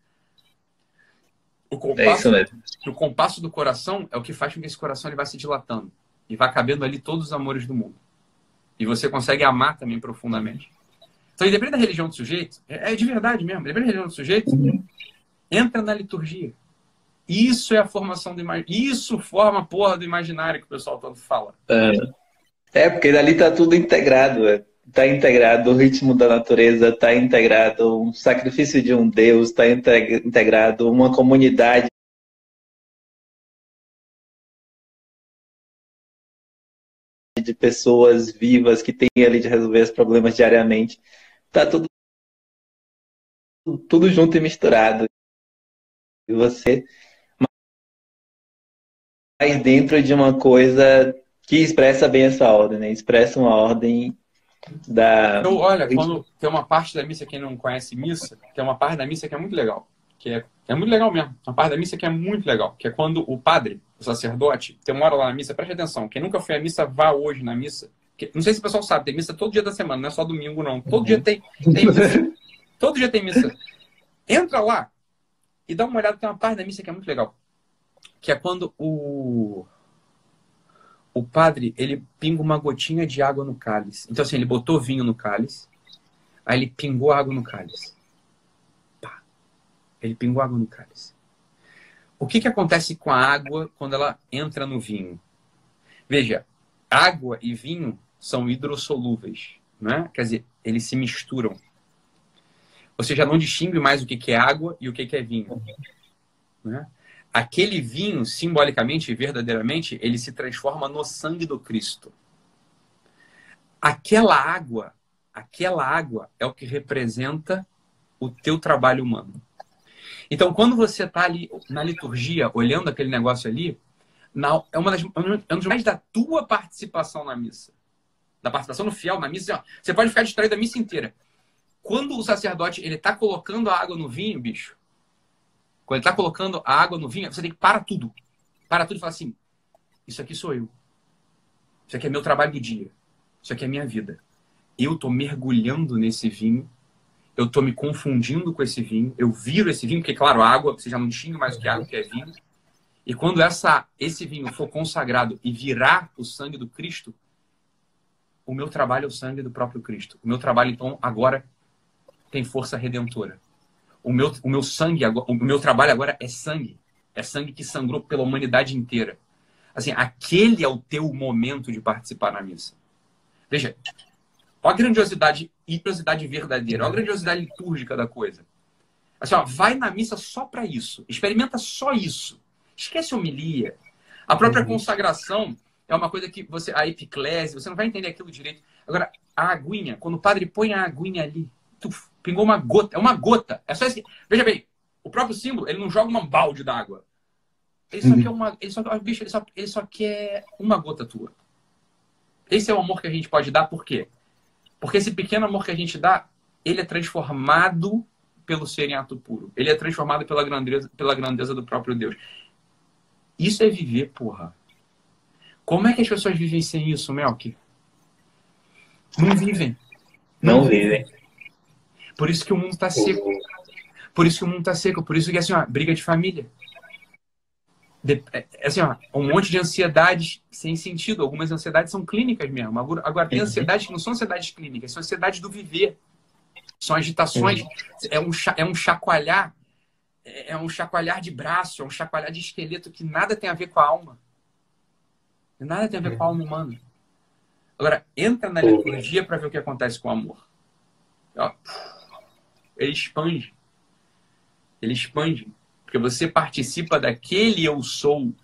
[SPEAKER 2] O compasso, é o compasso do coração é o que faz com que esse coração ele vá se dilatando e vá cabendo ali todos os amores do mundo. E você consegue amar também profundamente. Então, independente da religião do sujeito, é, é de verdade mesmo, independente da religião do sujeito, entra na liturgia. Isso é a formação do imaginário. Isso forma a porra do imaginário que o pessoal todo fala.
[SPEAKER 1] É. É, porque ali está tudo integrado. Está integrado o ritmo da natureza, está integrado um sacrifício de um Deus, está integrado uma comunidade de pessoas vivas que têm ali de resolver os problemas diariamente. Tá tudo, tudo junto e misturado. E você mais dentro de uma coisa que expressa bem essa ordem, né? Expressa uma ordem da.
[SPEAKER 2] Então, olha, quando tem uma parte da missa, quem não conhece missa, tem uma parte da missa que é muito legal. Que é, é muito legal mesmo. Uma parte da missa que é muito legal. Que é quando o padre, o sacerdote, tem uma hora lá na missa, preste atenção. Quem nunca foi à missa, vá hoje na missa. Que, não sei se o pessoal sabe, tem missa todo dia da semana, não é só domingo, não. Todo uhum. dia tem, tem missa. todo dia tem missa. Entra lá e dá uma olhada, tem uma parte da missa que é muito legal. Que é quando o o padre, ele pinga uma gotinha de água no cálice. Então, assim, ele botou vinho no cálice, aí ele pingou água no cálice. Pá. Ele pingou água no cálice. O que, que acontece com a água quando ela entra no vinho? Veja, água e vinho são hidrossolúveis, né? Quer dizer, eles se misturam. Você já não distingue mais o que, que é água e o que, que é vinho. Né? Aquele vinho, simbolicamente e verdadeiramente, ele se transforma no sangue do Cristo. Aquela água, aquela água é o que representa o teu trabalho humano. Então, quando você está ali na liturgia, olhando aquele negócio ali, na, é uma das é um dos mais da tua participação na missa. Da participação no fiel na missa, você pode ficar distraído a missa inteira. Quando o sacerdote ele está colocando a água no vinho, bicho, quando ele está colocando a água no vinho, você tem que parar tudo. Para tudo e falar assim: Isso aqui sou eu. Isso aqui é meu trabalho do dia. Isso aqui é minha vida. Eu estou mergulhando nesse vinho. Eu estou me confundindo com esse vinho. Eu viro esse vinho, porque, claro, a água, você já não distingue mais o que é água, que é vinho. E quando essa, esse vinho for consagrado e virar o sangue do Cristo, o meu trabalho é o sangue do próprio Cristo. O meu trabalho, então, agora tem força redentora o meu, o meu sangue, o meu trabalho agora é sangue. É sangue que sangrou pela humanidade inteira. Assim, aquele é o teu momento de participar na missa. Veja, olha a grandiosidade e grandiosidade verdadeira, olha a grandiosidade litúrgica da coisa. Assim, ó, vai na missa só para isso. Experimenta só isso. Esquece a homilia. A própria uhum. consagração é uma coisa que você. A epiclese, você não vai entender aquilo direito. Agora, a aguinha, quando o padre põe a aguinha ali, tuf, Pingou uma gota. É uma gota. É só esse... Veja bem, o próprio símbolo, ele não joga um balde d'água. Ele só uhum. quer uma. Ele só, bicho, ele só, ele só quer uma gota tua. Esse é o amor que a gente pode dar, por quê? Porque esse pequeno amor que a gente dá, ele é transformado pelo ser em ato puro. Ele é transformado pela grandeza, pela grandeza do próprio Deus. Isso é viver, porra. Como é que as pessoas vivem sem isso, Melk? Não vivem.
[SPEAKER 1] Não, não vivem.
[SPEAKER 2] Por isso que o mundo está seco. Por isso que o mundo está seco. Por isso que, assim, ó, briga de família. De, é, é assim, ó, um monte de ansiedades sem sentido. Algumas ansiedades são clínicas mesmo. Agora, tem ansiedades que não são ansiedades clínicas, são ansiedades do viver. São agitações. É um, é um chacoalhar. É, é um chacoalhar de braço, é um chacoalhar de esqueleto que nada tem a ver com a alma. Nada tem a ver com a alma humana. Agora, entra na liturgia para ver o que acontece com o amor. Ó, ele expande. Ele expande. Porque você participa daquele eu sou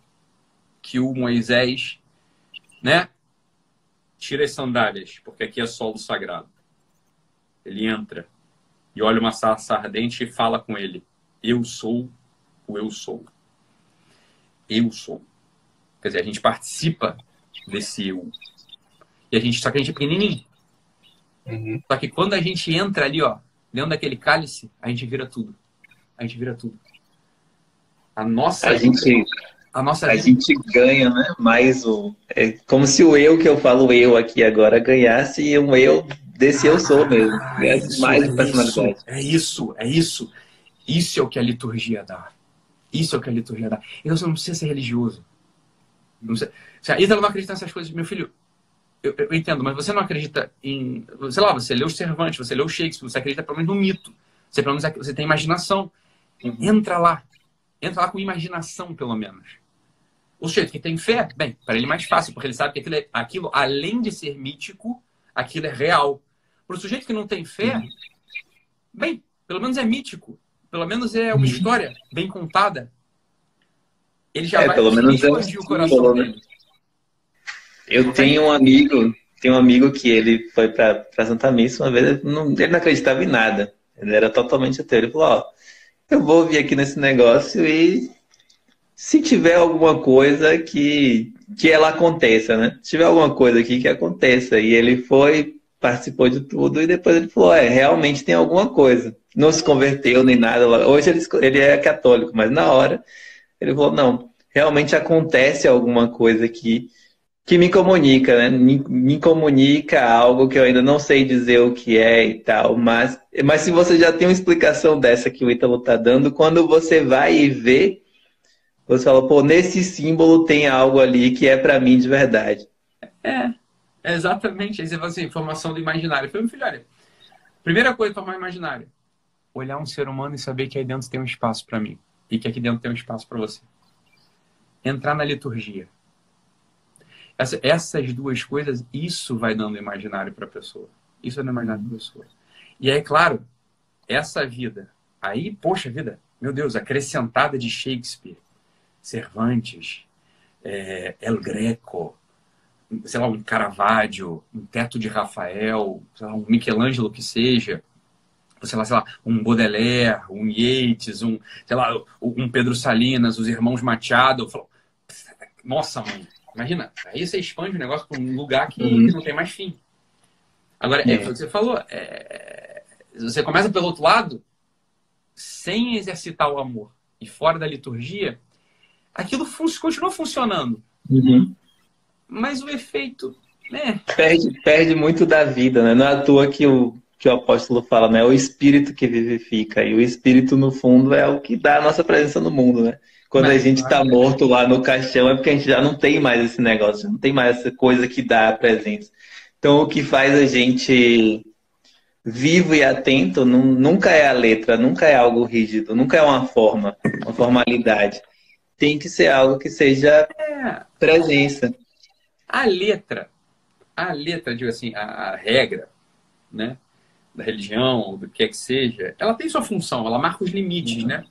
[SPEAKER 2] que o Moisés, né? Tira as sandálias, porque aqui é solo sagrado. Ele entra e olha uma sarça ardente e fala com ele: Eu sou o eu sou. Eu sou. Quer dizer, a gente participa desse eu. E a gente, só que a gente é pequenininho. Uhum. Só que quando a gente entra ali, ó, dentro daquele cálice, a gente vira tudo. A gente vira tudo. A nossa
[SPEAKER 1] a gente a nossa a gente ganha, né? Mais o é como se o eu que eu falo eu aqui agora ganhasse um eu desse eu sou mesmo. Ah, isso, mais é personalidade.
[SPEAKER 2] Isso, é isso, é isso. Isso é o que a liturgia dá. Isso é o que a liturgia dá. Então você não precisa ser religioso. Não precisa... Se a Isa não acredita nessas coisas, meu filho, eu, eu, entendo, mas você não acredita em. Sei lá, você leu Cervantes, você leu Shakespeare, você acredita pelo menos no mito. Você, pelo menos, você tem imaginação. Entra lá. Entra lá com imaginação, pelo menos. O sujeito que tem fé, bem, para ele é mais fácil, porque ele sabe que aquilo, é, aquilo, além de ser mítico, aquilo é real. Para o sujeito que não tem fé, bem, pelo menos é mítico. Pelo menos é uma uhum. história bem contada. Ele já
[SPEAKER 1] é,
[SPEAKER 2] vai
[SPEAKER 1] pelo menos é o coração né? dele. Eu tenho um amigo, tem um amigo que ele foi para Santa Missa uma vez, ele não, ele não acreditava em nada. Ele era totalmente ateu. Ele falou, ó, eu vou vir aqui nesse negócio e se tiver alguma coisa que, que ela aconteça, né? Se tiver alguma coisa aqui que aconteça. E ele foi, participou de tudo e depois ele falou: é, realmente tem alguma coisa. Não se converteu nem nada. Hoje ele, ele é católico, mas na hora ele falou: não, realmente acontece alguma coisa aqui que me comunica, né? Me, me, comunica algo que eu ainda não sei dizer o que é e tal, mas, mas se você já tem uma explicação dessa que o Ítalo está dando, quando você vai e vê você fala, pô, nesse símbolo tem algo ali que é para mim de verdade.
[SPEAKER 2] É, exatamente. Aí você fala assim, formação do imaginário. Eu falei, filho, olha, primeira coisa, formar imaginário. Olhar um ser humano e saber que aí dentro tem um espaço para mim. E que aqui dentro tem um espaço para você. Entrar na liturgia. Essa, essas duas coisas, isso vai dando imaginário para a pessoa. Isso é no imaginário para a pessoa. E aí, claro, essa vida, aí, poxa vida, meu Deus, acrescentada de Shakespeare, Cervantes, é, El Greco, sei lá, um Caravaggio, um Teto de Rafael, lá, um Michelangelo que seja, sei lá, sei lá, um Baudelaire, um Yeats, um, sei lá, um Pedro Salinas, os irmãos Machado. Falo, Nossa, mãe, imagina, aí você expande o negócio para um lugar que, uhum. não tem mais fim. Agora, é, é o que você falou, é, você começa pelo outro lado, sem exercitar o amor e fora da liturgia, aquilo fun continua funcionando.
[SPEAKER 1] Uhum.
[SPEAKER 2] Mas o efeito, né?
[SPEAKER 1] Perde, perde muito da vida, né? Não é à toa que o, que o apóstolo fala, né? É o espírito que vivifica. E o espírito, no fundo, é o que dá a nossa presença no mundo, né? Quando Mas, a gente está morto lá no caixão, é porque a gente já não tem mais esse negócio, não tem mais essa coisa que dá a presença. Então, o que faz a gente vivo e atento nunca é a letra, nunca é algo rígido, nunca é uma forma, uma formalidade tem que ser algo que seja é. presença.
[SPEAKER 2] A letra, a letra, digo assim, a, a regra, né? Da religião, do que é que seja, ela tem sua função, ela marca os limites, uhum. né?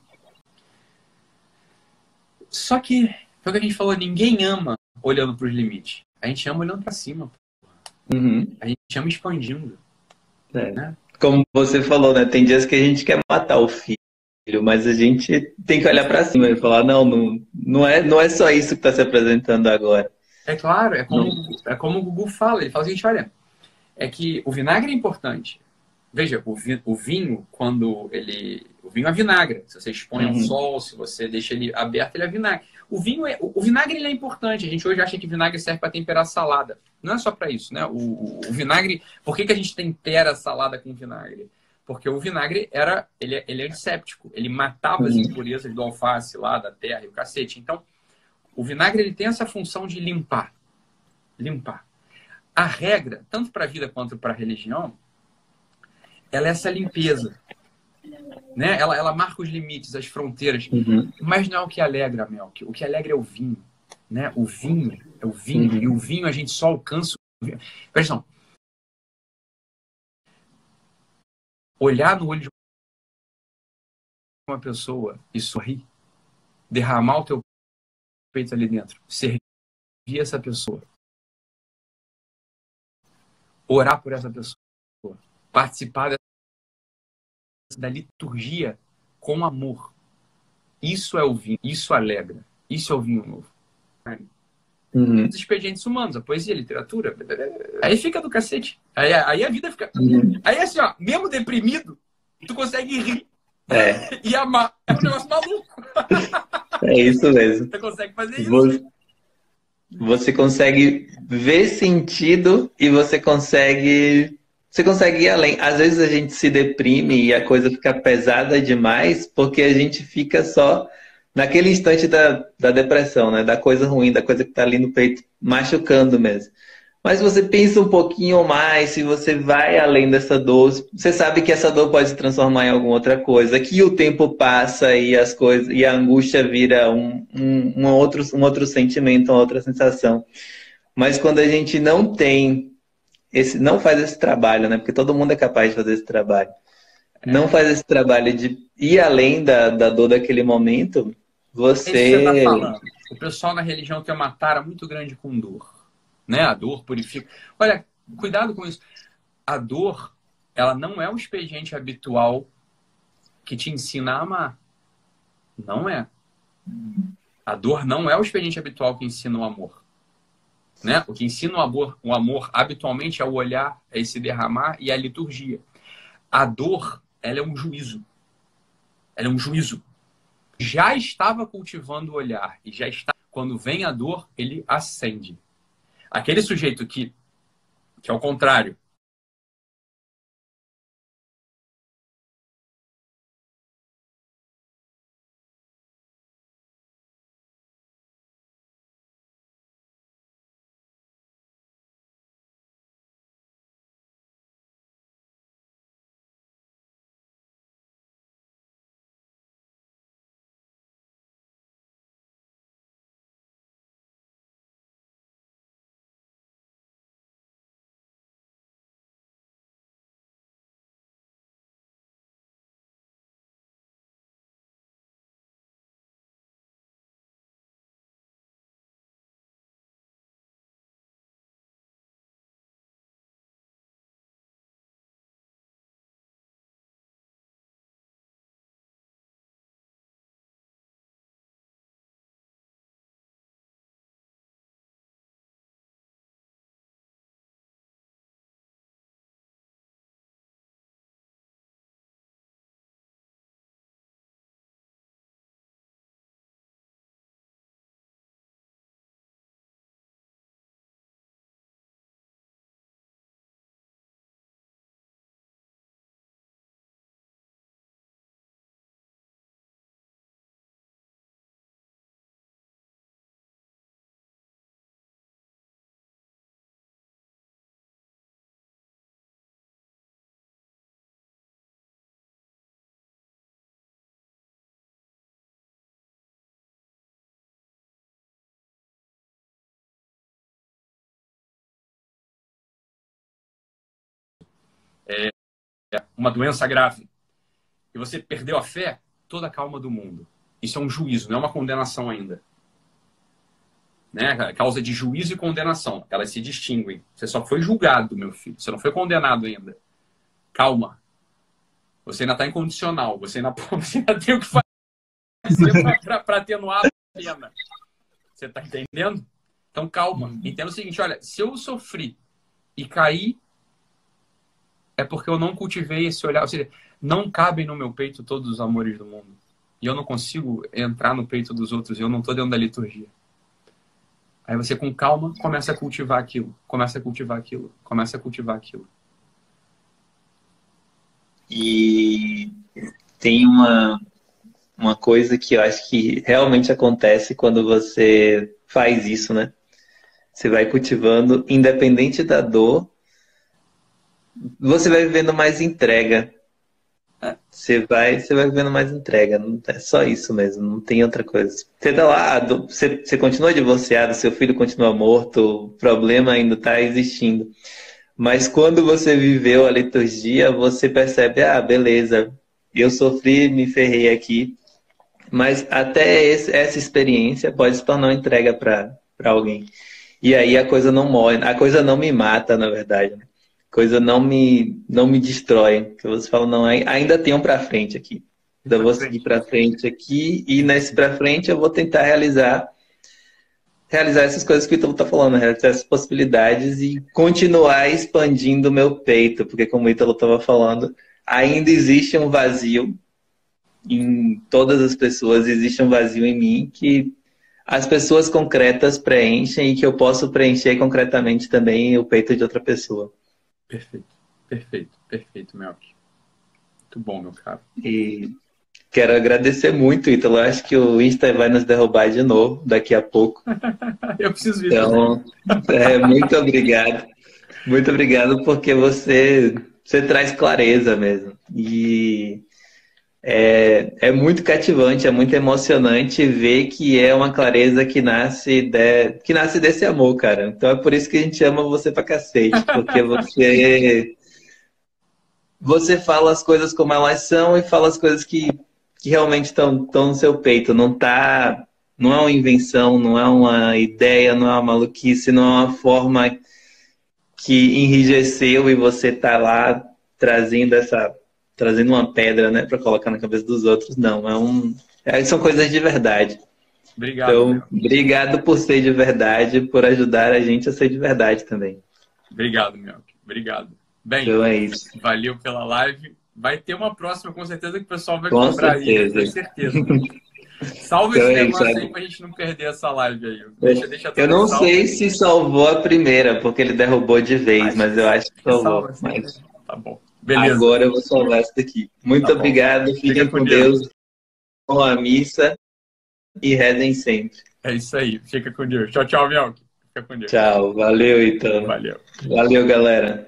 [SPEAKER 2] Só que, foi o que a gente falou, ninguém ama olhando para os limites. A gente ama olhando para cima.
[SPEAKER 1] Uhum.
[SPEAKER 2] A gente ama expandindo.
[SPEAKER 1] É. Né? Como você falou, né? Tem dias que a gente quer matar o filho mas a gente tem que olhar para cima e falar, não, não, não, é, não é só isso que está se apresentando agora.
[SPEAKER 2] É claro, é como, é como o Gugu fala, ele fala o seguinte, olha, é que o vinagre é importante. Veja, o, vi, o vinho, quando ele... O vinho é vinagre. Se você expõe uhum. ao sol, se você deixa ele aberto, ele é vinagre. O vinho é, o, o vinagre ele é importante. A gente hoje acha que vinagre serve para temperar salada. Não é só para isso, né? O, o, o, vinagre... Por que, que a gente tempera a salada com vinagre? Porque o vinagre era, ele, é, ele é antisséptico, ele matava as uhum. impurezas do alface lá, da terra e o cacete. Então, o vinagre ele tem essa função de limpar. Limpar. A regra, tanto para a vida quanto para a religião, ela é essa limpeza. Né? Ela, ela marca os limites, as fronteiras. Uhum. Mas não é o que alegra, Melk. O que alegra é o vinho. Né? O vinho é o vinho. Uhum. E o vinho a gente só alcança. Presta atenção. olhar no olho de uma pessoa e sorrir, derramar o teu peito ali dentro, servir essa pessoa, orar por essa pessoa, participar da liturgia com amor. Isso é o vinho, isso alegra, isso é o vinho novo. Uhum. Os expedientes humanos, a poesia, a literatura. Aí fica do cacete. Aí, aí a vida fica. Uhum. Aí assim, ó, mesmo deprimido, tu consegue rir.
[SPEAKER 1] É.
[SPEAKER 2] E amar. É um negócio maluco.
[SPEAKER 1] É isso mesmo.
[SPEAKER 2] Você consegue fazer isso.
[SPEAKER 1] Você, você consegue ver sentido e você consegue. Você consegue ir além. Às vezes a gente se deprime e a coisa fica pesada demais porque a gente fica só naquele instante da, da depressão, né? Da coisa ruim, da coisa que está ali no peito machucando mesmo. Mas você pensa um pouquinho mais, se você vai além dessa dor, você sabe que essa dor pode se transformar em alguma outra coisa, que o tempo passa e as coisas e a angústia vira um, um, um outro, um outro sentimento, uma outra sensação. Mas quando a gente não tem esse, não faz esse trabalho, né? Porque todo mundo é capaz de fazer esse trabalho. É. Não faz esse trabalho de ir além da, da dor daquele momento, você. você tá
[SPEAKER 2] o pessoal na religião tem uma tara muito grande com dor né? A dor purifica. Olha, cuidado com isso. A dor, ela não é o expediente habitual que te ensina a amar. Não é. A dor não é o expediente habitual que ensina o amor. Né? O que ensina o amor, o amor habitualmente é o olhar, é esse derramar e a liturgia. A dor, ela é um juízo. Ela é um juízo. Já estava cultivando o olhar e já está. Quando vem a dor, ele acende. Aquele sujeito que, que é o contrário, é, uma doença grave e você perdeu a fé, toda a calma do mundo. Isso é um juízo, não é uma condenação ainda. Né? Causa de juízo e condenação, elas se distinguem. Você só foi julgado, meu filho, você não foi condenado ainda. Calma. Você ainda está incondicional, você ainda, você ainda tem o que fazer para atenuar a pena. Você está entendendo? Então, calma. Entenda o seguinte: olha, se eu sofri e caí é porque eu não cultivei esse olhar. Ou seja, não cabem no meu peito todos os amores do mundo. E eu não consigo entrar no peito dos outros. Eu não estou dentro da liturgia. Aí você, com calma, começa a cultivar aquilo. Começa a cultivar aquilo. Começa a cultivar aquilo.
[SPEAKER 1] E tem uma, uma coisa que eu acho que realmente acontece quando você faz isso, né? Você vai cultivando, independente da dor, você vai vivendo mais entrega. Você vai, você vai vivendo mais entrega. É só isso mesmo, não tem outra coisa. Você tá lá, você, você continua divorciado, seu filho continua morto, o problema ainda está existindo. Mas quando você viveu a liturgia, você percebe, ah, beleza, eu sofri, me ferrei aqui. Mas até esse, essa experiência pode se tornar uma entrega para alguém. E aí a coisa não morre, a coisa não me mata, na verdade. Né? Coisa não me não me destrói. Que você fala, não, ainda tem um para frente aqui. Ainda vou seguir para frente aqui e nesse para frente eu vou tentar realizar realizar essas coisas que o Ítalo está falando, realizar essas possibilidades e continuar expandindo o meu peito, porque como o Ítalo estava falando, ainda existe um vazio em todas as pessoas, existe um vazio em mim que as pessoas concretas preenchem e que eu posso preencher concretamente também o peito de outra pessoa.
[SPEAKER 2] Perfeito, perfeito, perfeito, Melk. Muito bom, meu caro.
[SPEAKER 1] E Quero agradecer muito, Ítalo. Acho que o Insta vai nos derrubar de novo daqui a pouco.
[SPEAKER 2] Eu preciso ver.
[SPEAKER 1] Então, é, muito obrigado. Muito obrigado porque você, você traz clareza mesmo. E é, é muito cativante, é muito emocionante ver que é uma clareza que nasce, de, que nasce desse amor, cara. Então é por isso que a gente ama você pra cacete, porque você. Você fala as coisas como elas são e fala as coisas que, que realmente estão no seu peito. Não tá. Não é uma invenção, não é uma ideia, não é uma maluquice, não é uma forma que enrijeceu e você tá lá trazendo essa trazendo uma pedra, né, para colocar na cabeça dos outros. Não, é um, é, são coisas de verdade.
[SPEAKER 2] Obrigado.
[SPEAKER 1] Então, meu. obrigado por ser de verdade, por ajudar a gente a ser de verdade também.
[SPEAKER 2] Obrigado, meu. Obrigado. Bem,
[SPEAKER 1] então é isso.
[SPEAKER 2] valeu pela live. Vai ter uma próxima, com certeza, que o pessoal vai com comprar certeza. aí, com certeza. Salve então esse é negócio aí pra gente não perder essa live aí.
[SPEAKER 1] Deixa, deixa eu não sei se salvou a primeira, porque ele derrubou de vez, acho mas eu acho que salvou. Mas...
[SPEAKER 2] Tá bom.
[SPEAKER 1] Beleza. Agora eu vou salvar essa daqui. Muito tá obrigado. Fiquem com Deus. Deus. Com a missa. E rezem sempre.
[SPEAKER 2] É isso aí. Fica com Deus. Tchau, tchau, Bianca. Fica com Deus.
[SPEAKER 1] Tchau. Valeu, então.
[SPEAKER 2] Valeu.
[SPEAKER 1] Valeu, galera.